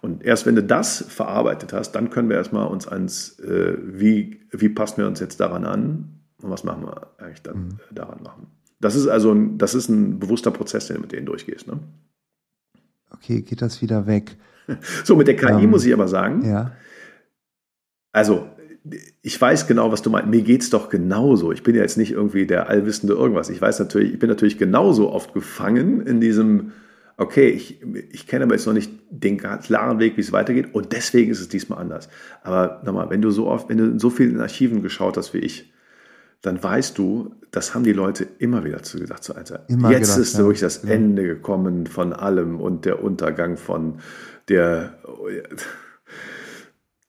Und erst wenn du das verarbeitet hast, dann können wir erstmal uns ans, äh, wie, wie passen wir uns jetzt daran an? Und was machen wir eigentlich dann mhm. daran machen? Das ist also ein, das ist ein bewusster Prozess, den du mit denen durchgehst. Ne? Okay, geht das wieder weg? So, mit der KI ähm, muss ich aber sagen, ja. also ich weiß genau, was du meinst. Mir geht es doch genauso. Ich bin ja jetzt nicht irgendwie der Allwissende irgendwas. Ich weiß natürlich, ich bin natürlich genauso oft gefangen in diesem, okay, ich, ich kenne aber jetzt noch nicht den klaren Weg, wie es weitergeht und deswegen ist es diesmal anders. Aber nochmal, wenn du so oft, wenn du in so vielen Archiven geschaut hast wie ich, dann weißt du, das haben die Leute immer wieder zu gesagt zu Alter. Immer Jetzt gedacht, ist ja. wirklich das. Ende gekommen von allem und der Untergang von der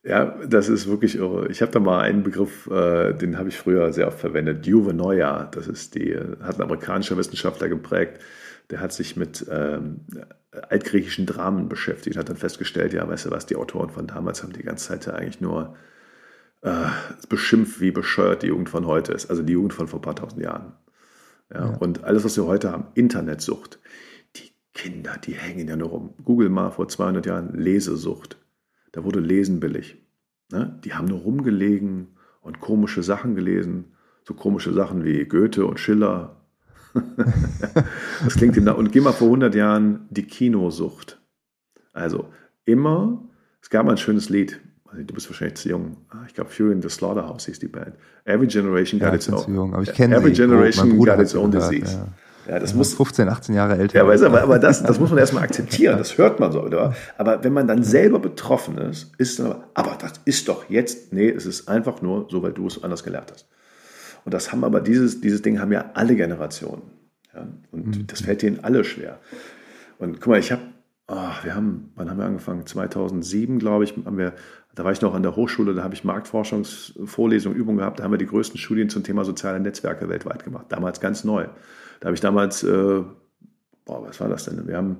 ja, das ist wirklich irre. Ich habe da mal einen Begriff, äh, den habe ich früher sehr oft verwendet, Juvenoia. Das ist die, hat ein amerikanischer Wissenschaftler geprägt. Der hat sich mit ähm, altgriechischen Dramen beschäftigt, hat dann festgestellt, ja, weißt du was, die Autoren von damals haben die ganze Zeit ja eigentlich nur äh, beschimpft, wie bescheuert die Jugend von heute ist. Also die Jugend von vor ein paar tausend Jahren. Ja, ja. Und alles, was wir heute haben, Internetsucht. Die Kinder, die hängen ja nur rum. Google mal vor 200 Jahren Lesesucht da wurde Lesen billig. Ne? Die haben nur rumgelegen und komische Sachen gelesen. So komische Sachen wie Goethe und Schiller. das klingt ihm da. Und geh mal vor 100 Jahren die Kinosucht. Also immer, es gab mal ein schönes Lied. Du bist wahrscheinlich zu jung. Ah, ich glaube, Fury in the Slaughterhouse hieß die Band. Every Generation got ja, its own. Jung, aber ich kenne Every sie. Generation got its own disease. Ja. Ja, das ja, muss 15, 18 Jahre älter. Ja, aber, aber das, das muss man erstmal akzeptieren. Das hört man so, oder? Aber wenn man dann selber betroffen ist, ist dann aber, aber das ist doch jetzt, nee, es ist einfach nur so, weil du es anders gelernt hast. Und das haben aber dieses, dieses Ding haben ja alle Generationen. Ja? Und mhm. das fällt denen alle schwer. Und guck mal, ich habe, oh, wir haben, wann haben wir angefangen? 2007, glaube ich, haben wir, da war ich noch an der Hochschule, da habe ich Marktforschungsvorlesungen, Übungen gehabt, da haben wir die größten Studien zum Thema soziale Netzwerke weltweit gemacht. Damals ganz neu. Da habe ich damals, äh, boah, was war das denn? Wir haben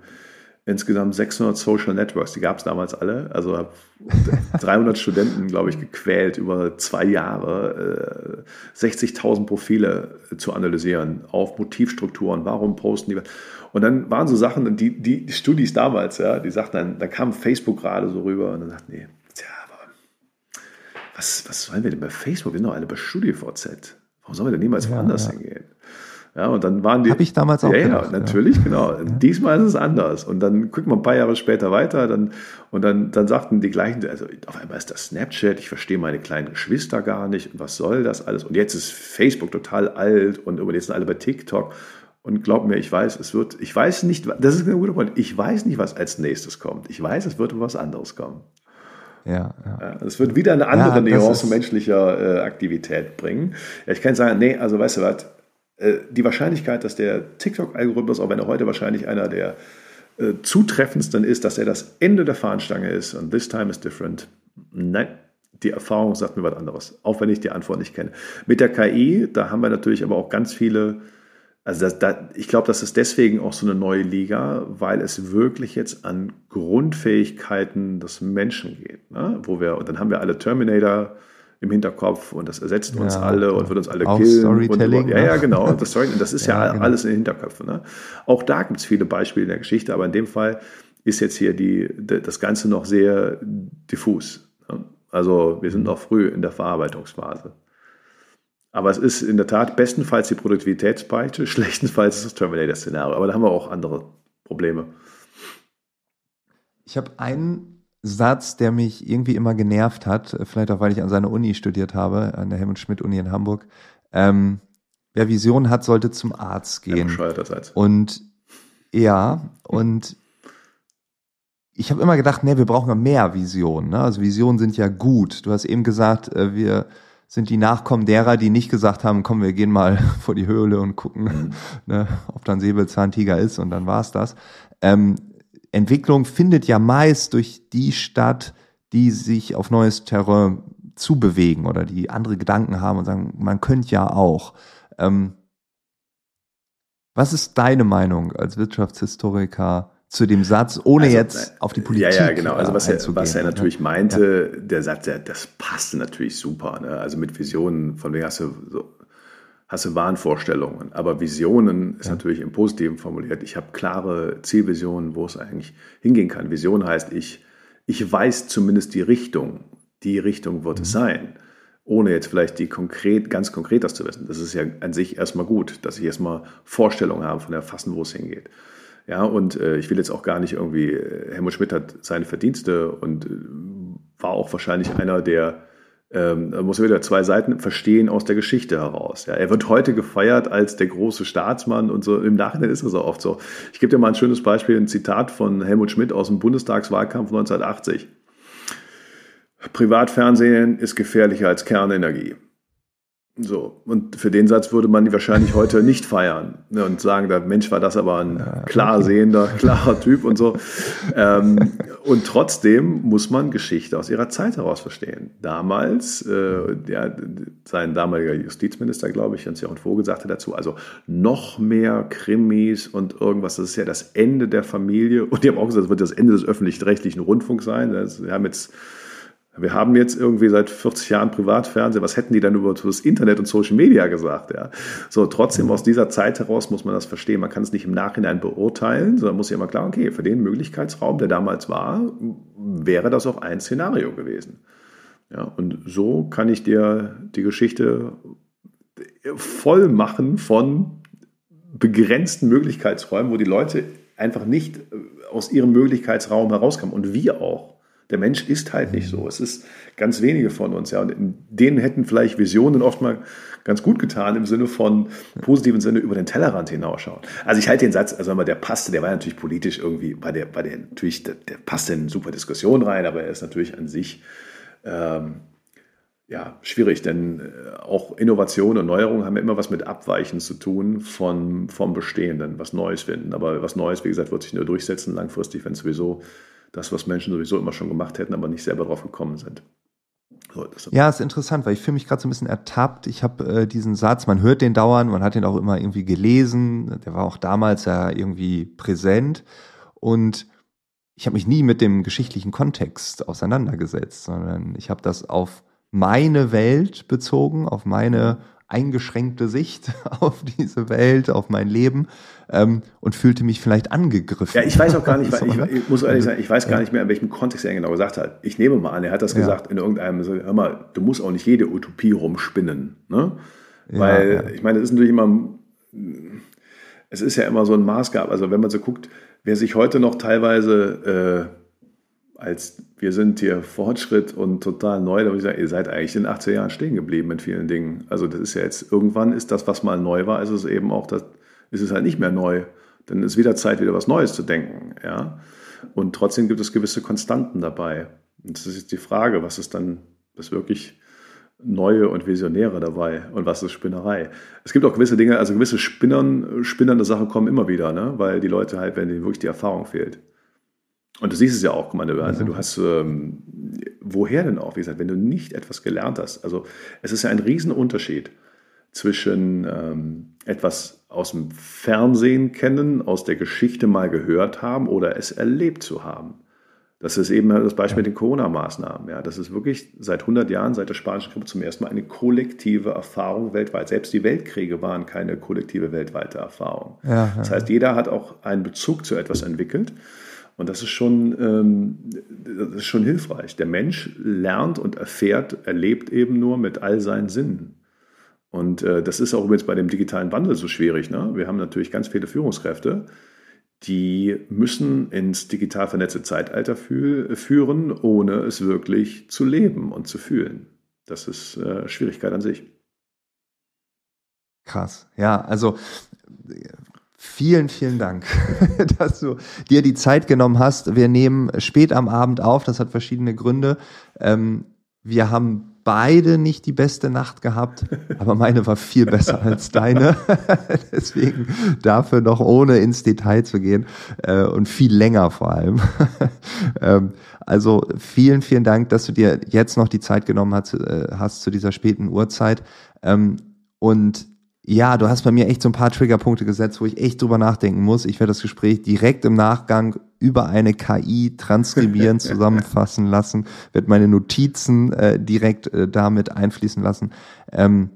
insgesamt 600 Social Networks, die gab es damals alle. Also habe 300 Studenten, glaube ich, gequält über zwei Jahre, äh, 60.000 Profile zu analysieren auf Motivstrukturen, warum posten die. Und dann waren so Sachen, die, die, die Studis damals, ja, die sagten dann, da kam Facebook gerade so rüber und dann sagten, nee, tja, aber was, was sollen wir denn bei Facebook? Wir sind doch alle bei StudiVZ. Warum sollen wir denn niemals ja, woanders ja. hingehen? Ja, und dann waren die. Habe ich damals auch Ja, gedacht, ja natürlich, ja. genau. Ja. Diesmal ist es anders. Und dann gucken wir ein paar Jahre später weiter, dann, und dann, dann sagten die gleichen, also auf einmal ist das Snapchat, ich verstehe meine kleinen Geschwister gar nicht, und was soll das alles? Und jetzt ist Facebook total alt und jetzt sind alle bei TikTok. Und glaub mir, ich weiß, es wird, ich weiß nicht, das ist ein guter Punkt, ich weiß nicht, was als nächstes kommt. Ich weiß, es wird was anderes kommen. Ja, ja. Es wird wieder eine andere ja, Nuance menschlicher äh, Aktivität bringen. Ja, ich kann sagen, nee, also weißt du was, die Wahrscheinlichkeit, dass der TikTok-Algorithmus, auch wenn er heute wahrscheinlich einer der äh, zutreffendsten ist, dass er das Ende der Fahnenstange ist und this time is different. Nein, die Erfahrung sagt mir was anderes, auch wenn ich die Antwort nicht kenne. Mit der KI, da haben wir natürlich aber auch ganz viele, also das, da, ich glaube, das ist deswegen auch so eine neue Liga, weil es wirklich jetzt an Grundfähigkeiten des Menschen geht. Ne? Wo wir, und dann haben wir alle Terminator, im Hinterkopf und das ersetzt uns ja, alle und wird uns alle auch killen. Storytelling. Und, ja, ja, genau. Das Story, das ist ja, ja genau. alles in den Hinterköpfen. Ne? Auch da gibt es viele Beispiele in der Geschichte, aber in dem Fall ist jetzt hier die, das Ganze noch sehr diffus. Ne? Also wir sind mhm. noch früh in der Verarbeitungsphase. Aber es ist in der Tat bestenfalls die Produktivitätspeitsche, schlechtestenfalls das Terminator-Szenario. Aber da haben wir auch andere Probleme. Ich habe einen Satz, der mich irgendwie immer genervt hat, vielleicht auch, weil ich an seiner Uni studiert habe, an der Helmut Schmidt Uni in Hamburg. Ähm, wer Vision hat, sollte zum Arzt gehen. Ja, und ja, und ich habe immer gedacht, nee, wir brauchen ja mehr Visionen. Ne? Also Visionen sind ja gut. Du hast eben gesagt, äh, wir sind die Nachkommen derer, die nicht gesagt haben, komm, wir gehen mal vor die Höhle und gucken, mhm. ne, ob da ein Säbelzahntiger ist und dann war's das. Ähm, Entwicklung findet ja meist durch die statt, die sich auf neues Terrain zubewegen oder die andere Gedanken haben und sagen, man könnte ja auch. Ähm, was ist deine Meinung als Wirtschaftshistoriker zu dem Satz, ohne also, jetzt auf die Politik Ja, ja, genau. Also was, er, was er natürlich meinte, ja. der Satz, der, das passte natürlich super. Ne? Also mit Visionen, von wegen hast du so hast du Wahnvorstellungen. Aber Visionen ist ja. natürlich im Positiven formuliert. Ich habe klare Zielvisionen, wo es eigentlich hingehen kann. Vision heißt, ich, ich weiß zumindest die Richtung. Die Richtung wird mhm. es sein. ohne jetzt vielleicht die konkret, ganz konkret das zu wissen. Das ist ja an sich erstmal gut, dass ich erstmal Vorstellungen habe von erfassen, wo es hingeht. Ja, und äh, ich will jetzt auch gar nicht irgendwie, äh, Helmut Schmidt hat seine Verdienste und äh, war auch wahrscheinlich einer der, ähm, da muss man wieder zwei Seiten verstehen aus der Geschichte heraus. Ja, er wird heute gefeiert als der große Staatsmann und so. Im Nachhinein ist es auch oft so. Ich gebe dir mal ein schönes Beispiel, ein Zitat von Helmut Schmidt aus dem Bundestagswahlkampf 1980. Privatfernsehen ist gefährlicher als Kernenergie. So, und für den Satz würde man wahrscheinlich heute nicht feiern ne, und sagen, der Mensch war das aber ein klar sehender, klarer Typ und so. Ähm, und trotzdem muss man Geschichte aus ihrer Zeit heraus verstehen. Damals, äh, ja, sein damaliger Justizminister, glaube ich, Jens-Jochen Vogel, sagte dazu, also noch mehr Krimis und irgendwas, das ist ja das Ende der Familie. Und die haben auch gesagt, das wird das Ende des öffentlich-rechtlichen Rundfunks sein. wir haben jetzt wir haben jetzt irgendwie seit 40 Jahren Privatfernsehen, was hätten die dann über das Internet und Social Media gesagt? Ja? So, trotzdem aus dieser Zeit heraus muss man das verstehen. Man kann es nicht im Nachhinein beurteilen, sondern muss ja immer klar, okay, für den Möglichkeitsraum, der damals war, wäre das auch ein Szenario gewesen. Ja, und so kann ich dir die Geschichte voll machen von begrenzten Möglichkeitsräumen, wo die Leute einfach nicht aus ihrem Möglichkeitsraum herauskamen und wir auch. Der Mensch ist halt nicht so. Es ist ganz wenige von uns, ja. Und denen hätten vielleicht Visionen oft mal ganz gut getan im Sinne von positiven Sinne über den Tellerrand hinausschauen. Also ich halte den Satz, also der passte, der war natürlich politisch irgendwie, bei der, bei der natürlich, der, der passte in super Diskussion rein, aber er ist natürlich an sich ähm, ja, schwierig, denn äh, auch Innovation und Neuerung haben immer was mit Abweichen zu tun von, vom Bestehenden, was Neues finden. Aber was Neues, wie gesagt, wird sich nur durchsetzen langfristig, wenn es sowieso das, was Menschen sowieso immer schon gemacht hätten, aber nicht selber drauf gekommen sind. So, ja, ist interessant, weil ich fühle mich gerade so ein bisschen ertappt. Ich habe äh, diesen Satz, man hört den dauernd, man hat den auch immer irgendwie gelesen. Der war auch damals ja irgendwie präsent. Und ich habe mich nie mit dem geschichtlichen Kontext auseinandergesetzt, sondern ich habe das auf meine Welt bezogen, auf meine eingeschränkte Sicht auf diese Welt, auf mein Leben ähm, und fühlte mich vielleicht angegriffen. Ja, ich weiß auch gar nicht, ich, ich, muss ehrlich sagen, ich weiß gar nicht mehr, in welchem Kontext er genau gesagt hat. Ich nehme mal an, er hat das ja. gesagt in irgendeinem, so, hör mal, du musst auch nicht jede Utopie rumspinnen. Ne? Weil, ja, ich meine, es ist natürlich immer, es ist ja immer so ein Maßgab. Also wenn man so guckt, wer sich heute noch teilweise äh, als wir sind hier Fortschritt und total neu, da würde ich sagen, ihr seid eigentlich in den 80er Jahren stehen geblieben mit vielen Dingen. Also das ist ja jetzt, irgendwann ist das, was mal neu war, ist es eben auch, das, ist es halt nicht mehr neu. Dann ist wieder Zeit, wieder was Neues zu denken. Ja? Und trotzdem gibt es gewisse Konstanten dabei. Und das ist jetzt die Frage, was ist dann das wirklich Neue und Visionäre dabei und was ist Spinnerei? Es gibt auch gewisse Dinge, also gewisse Spinnern, spinnernde Sachen kommen immer wieder, ne? weil die Leute halt, wenn ihnen wirklich die Erfahrung fehlt. Und du siehst es ja auch, du, also du hast, ähm, woher denn auch, wie gesagt, wenn du nicht etwas gelernt hast. Also es ist ja ein Riesenunterschied zwischen ähm, etwas aus dem Fernsehen kennen, aus der Geschichte mal gehört haben oder es erlebt zu haben. Das ist eben das Beispiel mit den Corona-Maßnahmen. Ja, das ist wirklich seit 100 Jahren, seit der Spanischen Grippe zum ersten Mal eine kollektive Erfahrung weltweit. Selbst die Weltkriege waren keine kollektive weltweite Erfahrung. Ja, ja. Das heißt, jeder hat auch einen Bezug zu etwas entwickelt. Und das ist schon, ähm, das ist schon hilfreich. Der Mensch lernt und erfährt, erlebt eben nur mit all seinen Sinnen. Und äh, das ist auch übrigens bei dem digitalen Wandel so schwierig. Ne? Wir haben natürlich ganz viele Führungskräfte, die müssen ins digital vernetzte Zeitalter fü führen, ohne es wirklich zu leben und zu fühlen. Das ist äh, Schwierigkeit an sich. Krass. Ja, also Vielen, vielen Dank, dass du dir die Zeit genommen hast. Wir nehmen spät am Abend auf, das hat verschiedene Gründe. Ähm, wir haben beide nicht die beste Nacht gehabt, aber meine war viel besser als deine. Deswegen dafür noch ohne ins Detail zu gehen äh, und viel länger vor allem. ähm, also vielen, vielen Dank, dass du dir jetzt noch die Zeit genommen hast, äh, hast zu dieser späten Uhrzeit. Ähm, und ja, du hast bei mir echt so ein paar Triggerpunkte gesetzt, wo ich echt drüber nachdenken muss. Ich werde das Gespräch direkt im Nachgang über eine KI transkribieren, zusammenfassen lassen, werde meine Notizen äh, direkt äh, damit einfließen lassen. Ähm,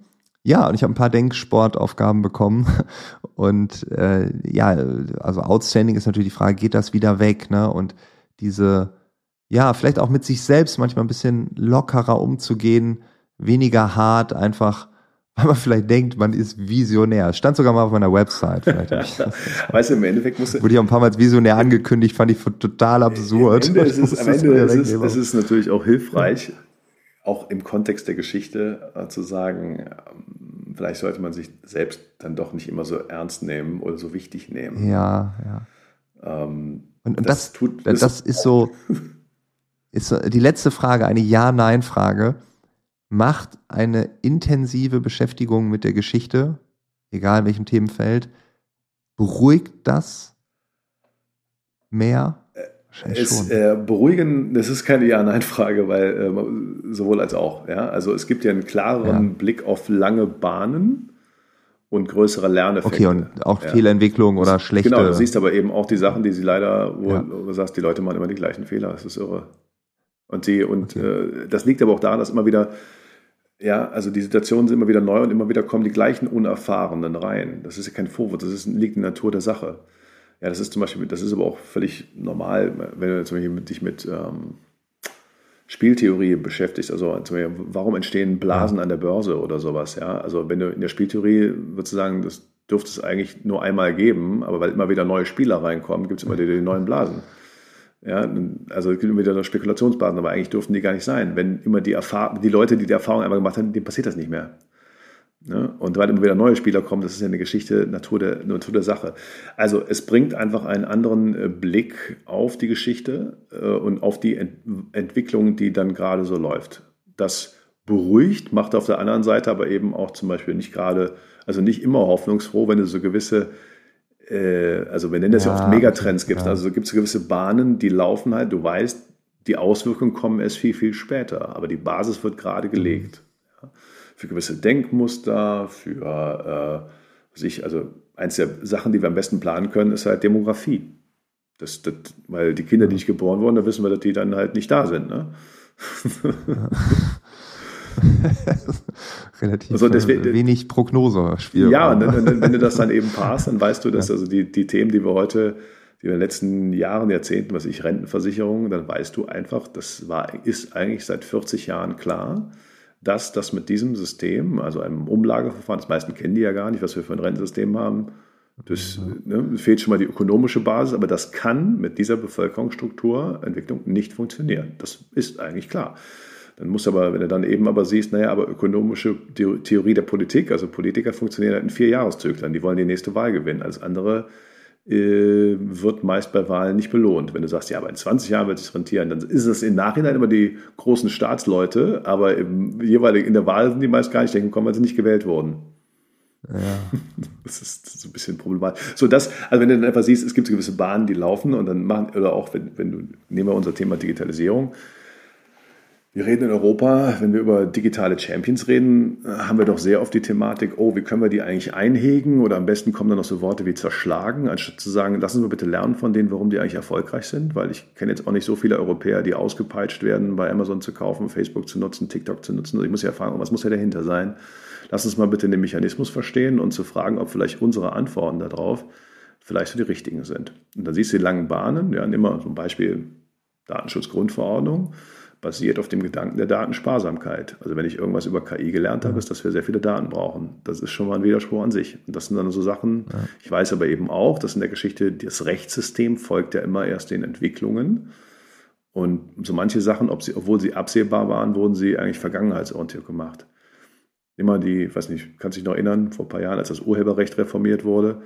ja, und ich habe ein paar Denksportaufgaben bekommen. Und äh, ja, also outstanding ist natürlich die Frage, geht das wieder weg? Ne? Und diese, ja, vielleicht auch mit sich selbst manchmal ein bisschen lockerer umzugehen, weniger hart, einfach weil man vielleicht denkt, man ist visionär. Stand sogar mal auf meiner Website. Vielleicht weißt du, im Endeffekt musste. Wurde ich auch ein paar Mal als visionär angekündigt, fand ich total absurd. Am Ende ist es, am Ende ist es, es ist natürlich auch hilfreich, auch im Kontext der Geschichte äh, zu sagen, ähm, vielleicht sollte man sich selbst dann doch nicht immer so ernst nehmen oder so wichtig nehmen. Ja, ja. Ähm, und, und das, das, tut, das, das ist so, ist die letzte Frage, eine Ja-Nein-Frage macht eine intensive Beschäftigung mit der Geschichte, egal in welchem Themenfeld, beruhigt das mehr? Es, äh, beruhigen, das ist keine Ja-Nein-Frage, weil äh, sowohl als auch. Ja? Also es gibt ja einen klareren ja. Blick auf lange Bahnen und größere Lerneffekte. Okay, und auch ja. Fehlerentwicklung oder schlechte. Genau, du siehst aber eben auch die Sachen, die sie leider, wo ja. du sagst, die Leute machen immer die gleichen Fehler. Das ist irre. Und sie, und okay. äh, das liegt aber auch daran, dass immer wieder ja, also die Situationen sind immer wieder neu und immer wieder kommen die gleichen Unerfahrenen rein. Das ist ja kein Vorwurf, das ist, liegt in der Natur der Sache. Ja, das ist zum Beispiel, das ist aber auch völlig normal, wenn du zum Beispiel mit, dich mit ähm, Spieltheorie beschäftigst. Also zum Beispiel, warum entstehen Blasen an der Börse oder sowas? Ja, also wenn du in der Spieltheorie würdest du sagen, das dürfte es eigentlich nur einmal geben, aber weil immer wieder neue Spieler reinkommen, gibt es immer wieder die neuen Blasen. Ja, also es gibt immer wieder Spekulationsbasen, aber eigentlich dürften die gar nicht sein. Wenn immer die, Erfahr die Leute, die die Erfahrung einmal gemacht haben, denen passiert das nicht mehr. Ja, und weil immer wieder neue Spieler kommen, das ist ja eine Geschichte, Natur der, Natur der Sache. Also es bringt einfach einen anderen äh, Blick auf die Geschichte äh, und auf die Ent Entwicklung, die dann gerade so läuft. Das beruhigt, macht auf der anderen Seite aber eben auch zum Beispiel nicht gerade, also nicht immer hoffnungsfroh, wenn du so gewisse also wir nennen das ja, ja oft Megatrends gibt. Ja. Also gibt es gewisse Bahnen, die laufen halt, du weißt, die Auswirkungen kommen erst viel, viel später, aber die Basis wird gerade gelegt. Ja. Für gewisse Denkmuster, für äh, sich, also eins der Sachen, die wir am besten planen können, ist halt Demografie. Das, das, weil die Kinder, die nicht geboren wurden, da wissen wir, dass die dann halt nicht da sind. Ne? Relativ also deswegen, äh, wenig Prognose spielen. Ja, und dann, wenn du das dann eben passt, dann weißt du, dass ja. also die, die Themen, die wir heute, die wir in den letzten Jahren, Jahrzehnten, was ich, Rentenversicherung, dann weißt du einfach, das war, ist eigentlich seit 40 Jahren klar, dass das mit diesem System, also einem Umlageverfahren, das meisten kennen die ja gar nicht, was wir für ein Rentensystem haben, das ne, fehlt schon mal die ökonomische Basis, aber das kann mit dieser Bevölkerungsstrukturentwicklung nicht funktionieren. Das ist eigentlich klar. Dann muss aber, wenn du dann eben aber siehst, naja, aber ökonomische Theorie der Politik, also Politiker funktionieren halt in vier Jahreszyklen, die wollen die nächste Wahl gewinnen. Als andere äh, wird meist bei Wahlen nicht belohnt. Wenn du sagst, ja, aber in 20 Jahren wird es rentieren, dann ist es im Nachhinein immer die großen Staatsleute, aber im jeweiligen in der Wahl sind die meist gar nicht denken kommen, weil sie nicht gewählt wurden. Ja. Das ist so ein bisschen problematisch. So, das, also wenn du dann einfach siehst, es gibt so gewisse Bahnen, die laufen und dann machen, oder auch wenn, wenn du, nehmen wir unser Thema Digitalisierung, wir reden in Europa, wenn wir über digitale Champions reden, haben wir doch sehr oft die Thematik, oh, wie können wir die eigentlich einhegen? Oder am besten kommen dann noch so Worte wie zerschlagen, anstatt zu sagen, lassen wir bitte lernen von denen, warum die eigentlich erfolgreich sind. Weil ich kenne jetzt auch nicht so viele Europäer, die ausgepeitscht werden, bei Amazon zu kaufen, Facebook zu nutzen, TikTok zu nutzen. Also ich muss ja fragen, was muss ja dahinter sein? Lass uns mal bitte den Mechanismus verstehen und zu fragen, ob vielleicht unsere Antworten darauf vielleicht so die richtigen sind. Und dann siehst du die langen Bahnen, ja, nimm mal so ein Beispiel Datenschutzgrundverordnung basiert auf dem Gedanken der Datensparsamkeit. Also wenn ich irgendwas über KI gelernt habe, ist, dass wir sehr viele Daten brauchen. Das ist schon mal ein Widerspruch an sich. Und das sind dann so Sachen, ja. ich weiß aber eben auch, dass in der Geschichte das Rechtssystem folgt ja immer erst den Entwicklungen. Und so manche Sachen, sie, obwohl sie absehbar waren, wurden sie eigentlich vergangenheitsorientiert gemacht. Immer die, ich weiß nicht, kannst du dich noch erinnern, vor ein paar Jahren, als das Urheberrecht reformiert wurde,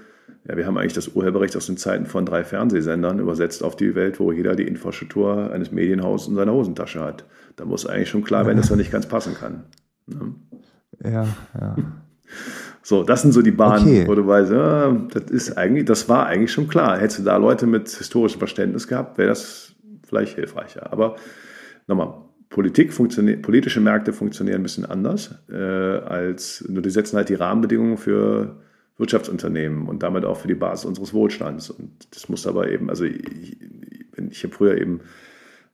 ja, wir haben eigentlich das Urheberrecht aus den Zeiten von drei Fernsehsendern übersetzt auf die Welt, wo jeder die Infrastruktur eines Medienhauses in seiner Hosentasche hat. Da muss eigentlich schon klar werden, dass er nicht ganz passen kann. Ne? Ja, ja. So, das sind so die Bahnen, okay. wo du weißt, ja, das ist eigentlich, das war eigentlich schon klar. Hättest du da Leute mit historischem Verständnis gehabt, wäre das vielleicht hilfreicher. Aber nochmal, Politik funktioniert, politische Märkte funktionieren ein bisschen anders äh, als nur die setzen halt die Rahmenbedingungen für Wirtschaftsunternehmen und damit auch für die Basis unseres Wohlstands. Und das muss aber eben, also ich, ich habe früher eben,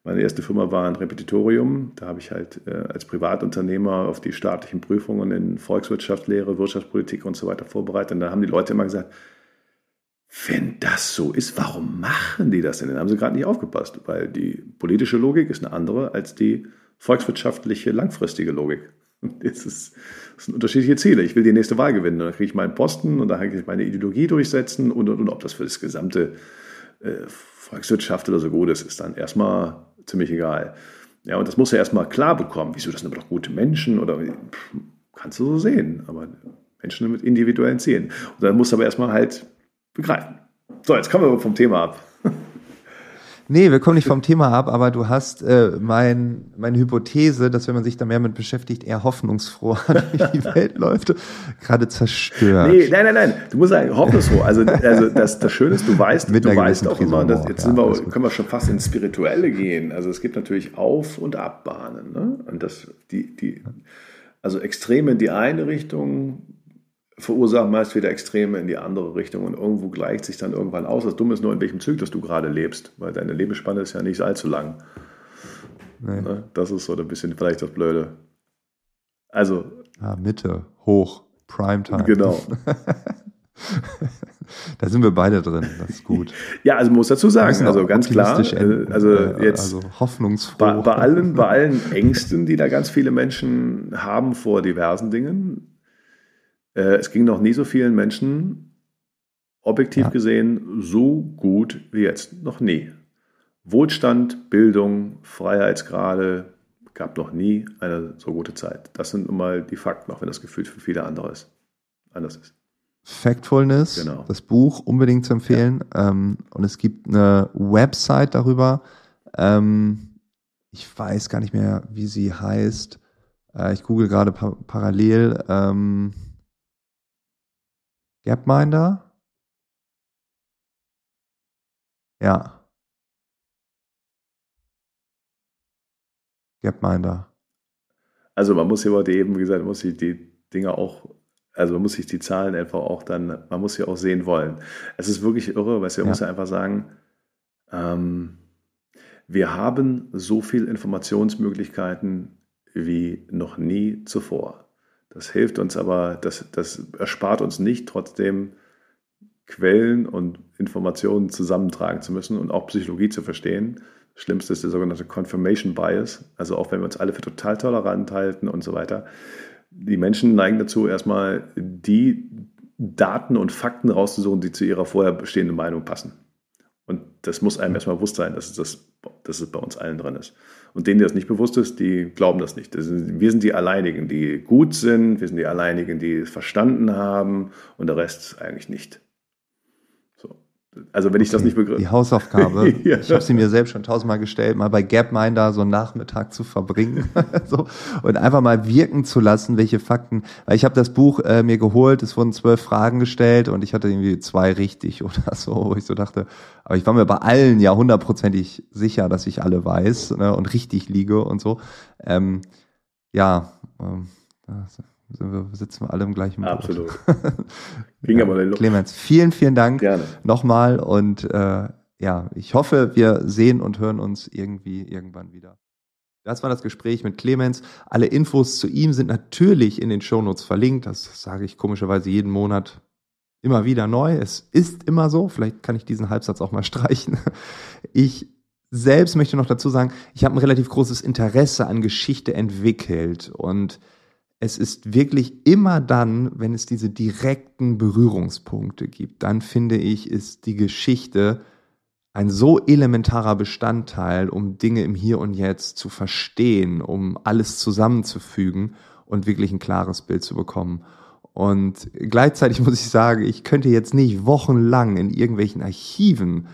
meine erste Firma war ein Repetitorium, da habe ich halt äh, als Privatunternehmer auf die staatlichen Prüfungen in Volkswirtschaftslehre, Wirtschaftspolitik und so weiter vorbereitet. Und da haben die Leute immer gesagt, wenn das so ist, warum machen die das denn? Dann haben sie gerade nicht aufgepasst, weil die politische Logik ist eine andere als die volkswirtschaftliche langfristige Logik. Jetzt ist, das sind unterschiedliche Ziele. Ich will die nächste Wahl gewinnen. Dann kriege ich meinen Posten und dann kann ich meine Ideologie durchsetzen und, und, und ob das für das gesamte äh, Volkswirtschaft oder so gut ist, ist dann erstmal ziemlich egal. Ja, und das muss er erstmal klar bekommen. Wieso, das sind aber doch gute Menschen oder kannst du so sehen, aber Menschen mit individuellen Zielen. Und dann musst du aber erstmal halt begreifen. So, jetzt kommen wir vom Thema ab. Nee, wir kommen nicht vom Thema ab, aber du hast äh, mein, meine Hypothese, dass wenn man sich da mehr mit beschäftigt, eher hoffnungsfroh durch die Welt läuft, gerade zerstört. Nee, nein, nein, nein. Du musst sagen, hoffnungsfroh. Also, also das, das Schöne ist, du weißt, mit du weißt auch immer, dass, jetzt ja, wir, können wir schon fast ins Spirituelle gehen. Also es gibt natürlich Auf- und Abbahnen. Ne? Und das, die, die, also Extreme in die eine Richtung, verursachen meist wieder Extreme in die andere Richtung und irgendwo gleicht sich dann irgendwann aus. Das Dumme ist nur, in welchem Zyklus du gerade lebst, weil deine Lebensspanne ist ja nicht allzu lang. Nee. Ne? Das ist so ein bisschen vielleicht das Blöde. Also. Ja, Mitte, hoch, Primetime. Genau. da sind wir beide drin, das ist gut. Ja, also muss dazu sagen, also ganz klar, enden, also jetzt also hoffnungsfroh. Bei, bei, allen, bei allen Ängsten, die da ganz viele Menschen haben vor diversen Dingen, äh, es ging noch nie so vielen Menschen, objektiv ja. gesehen, so gut wie jetzt. Noch nie. Wohlstand, Bildung, Freiheitsgrade gab noch nie eine so gute Zeit. Das sind nun mal die Fakten, auch wenn das Gefühl für viele andere ist. anders ist. Factfulness, genau. das Buch unbedingt zu empfehlen. Ja. Ähm, und es gibt eine Website darüber. Ähm, ich weiß gar nicht mehr, wie sie heißt. Äh, ich google gerade par parallel. Gapminder? Ja. Gapminder. Also man muss hier heute eben, wie gesagt, man muss sich die Dinge auch, also man muss sich die Zahlen einfach auch dann, man muss sie auch sehen wollen. Es ist wirklich irre, weil man ja. muss ja einfach sagen, ähm, wir haben so viele Informationsmöglichkeiten wie noch nie zuvor. Das hilft uns aber, das, das erspart uns nicht, trotzdem Quellen und Informationen zusammentragen zu müssen und auch Psychologie zu verstehen. Das Schlimmste ist der sogenannte Confirmation Bias, also auch wenn wir uns alle für total tolerant halten und so weiter. Die Menschen neigen dazu, erstmal die Daten und Fakten rauszusuchen, die zu ihrer vorher bestehenden Meinung passen. Und das muss einem erstmal bewusst sein, dass das, dass es bei uns allen drin ist. Und denen, die das nicht bewusst ist, die glauben das nicht. Das sind, wir sind die Alleinigen, die gut sind, wir sind die Alleinigen, die es verstanden haben und der Rest eigentlich nicht. Also wenn ich das nicht begriff. Die Hausaufgabe, ja. ich habe sie mir selbst schon tausendmal gestellt, mal bei Gapminder so einen Nachmittag zu verbringen so, und einfach mal wirken zu lassen, welche Fakten, weil ich habe das Buch äh, mir geholt, es wurden zwölf Fragen gestellt und ich hatte irgendwie zwei richtig oder so, wo ich so dachte, aber ich war mir bei allen ja hundertprozentig sicher, dass ich alle weiß ne, und richtig liege und so. Ähm, ja, ähm, wir, sitzen wir alle im gleichen Boot. Absolut. Ging ja, aber den Clemens, vielen, vielen Dank Gerne. nochmal und äh, ja, ich hoffe, wir sehen und hören uns irgendwie irgendwann wieder. Das war das Gespräch mit Clemens. Alle Infos zu ihm sind natürlich in den Shownotes verlinkt. Das sage ich komischerweise jeden Monat immer wieder neu. Es ist immer so. Vielleicht kann ich diesen Halbsatz auch mal streichen. Ich selbst möchte noch dazu sagen, ich habe ein relativ großes Interesse an Geschichte entwickelt und es ist wirklich immer dann, wenn es diese direkten Berührungspunkte gibt, dann finde ich, ist die Geschichte ein so elementarer Bestandteil, um Dinge im Hier und Jetzt zu verstehen, um alles zusammenzufügen und wirklich ein klares Bild zu bekommen. Und gleichzeitig muss ich sagen, ich könnte jetzt nicht wochenlang in irgendwelchen Archiven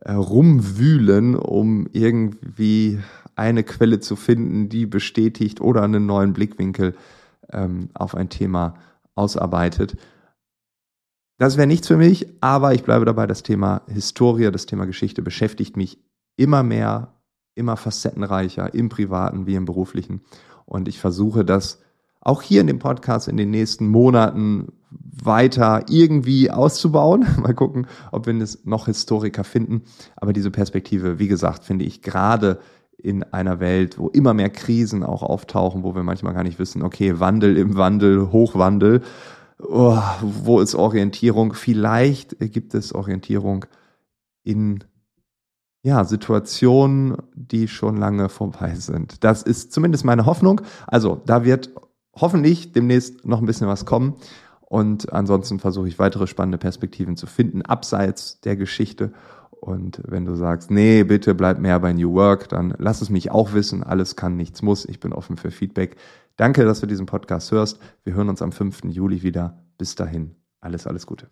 äh, rumwühlen, um irgendwie eine Quelle zu finden, die bestätigt oder einen neuen Blickwinkel ähm, auf ein Thema ausarbeitet. Das wäre nichts für mich, aber ich bleibe dabei, das Thema Historie, das Thema Geschichte beschäftigt mich immer mehr, immer facettenreicher im privaten wie im beruflichen. Und ich versuche das auch hier in dem Podcast in den nächsten Monaten weiter irgendwie auszubauen. Mal gucken, ob wir noch Historiker finden. Aber diese Perspektive, wie gesagt, finde ich gerade in einer Welt, wo immer mehr Krisen auch auftauchen, wo wir manchmal gar nicht wissen, okay, Wandel im Wandel, Hochwandel, oh, wo ist Orientierung? Vielleicht gibt es Orientierung in ja, Situationen, die schon lange vorbei sind. Das ist zumindest meine Hoffnung. Also, da wird hoffentlich demnächst noch ein bisschen was kommen. Und ansonsten versuche ich weitere spannende Perspektiven zu finden, abseits der Geschichte. Und wenn du sagst, nee, bitte bleib mehr bei New Work, dann lass es mich auch wissen. Alles kann, nichts muss. Ich bin offen für Feedback. Danke, dass du diesen Podcast hörst. Wir hören uns am 5. Juli wieder. Bis dahin, alles, alles Gute.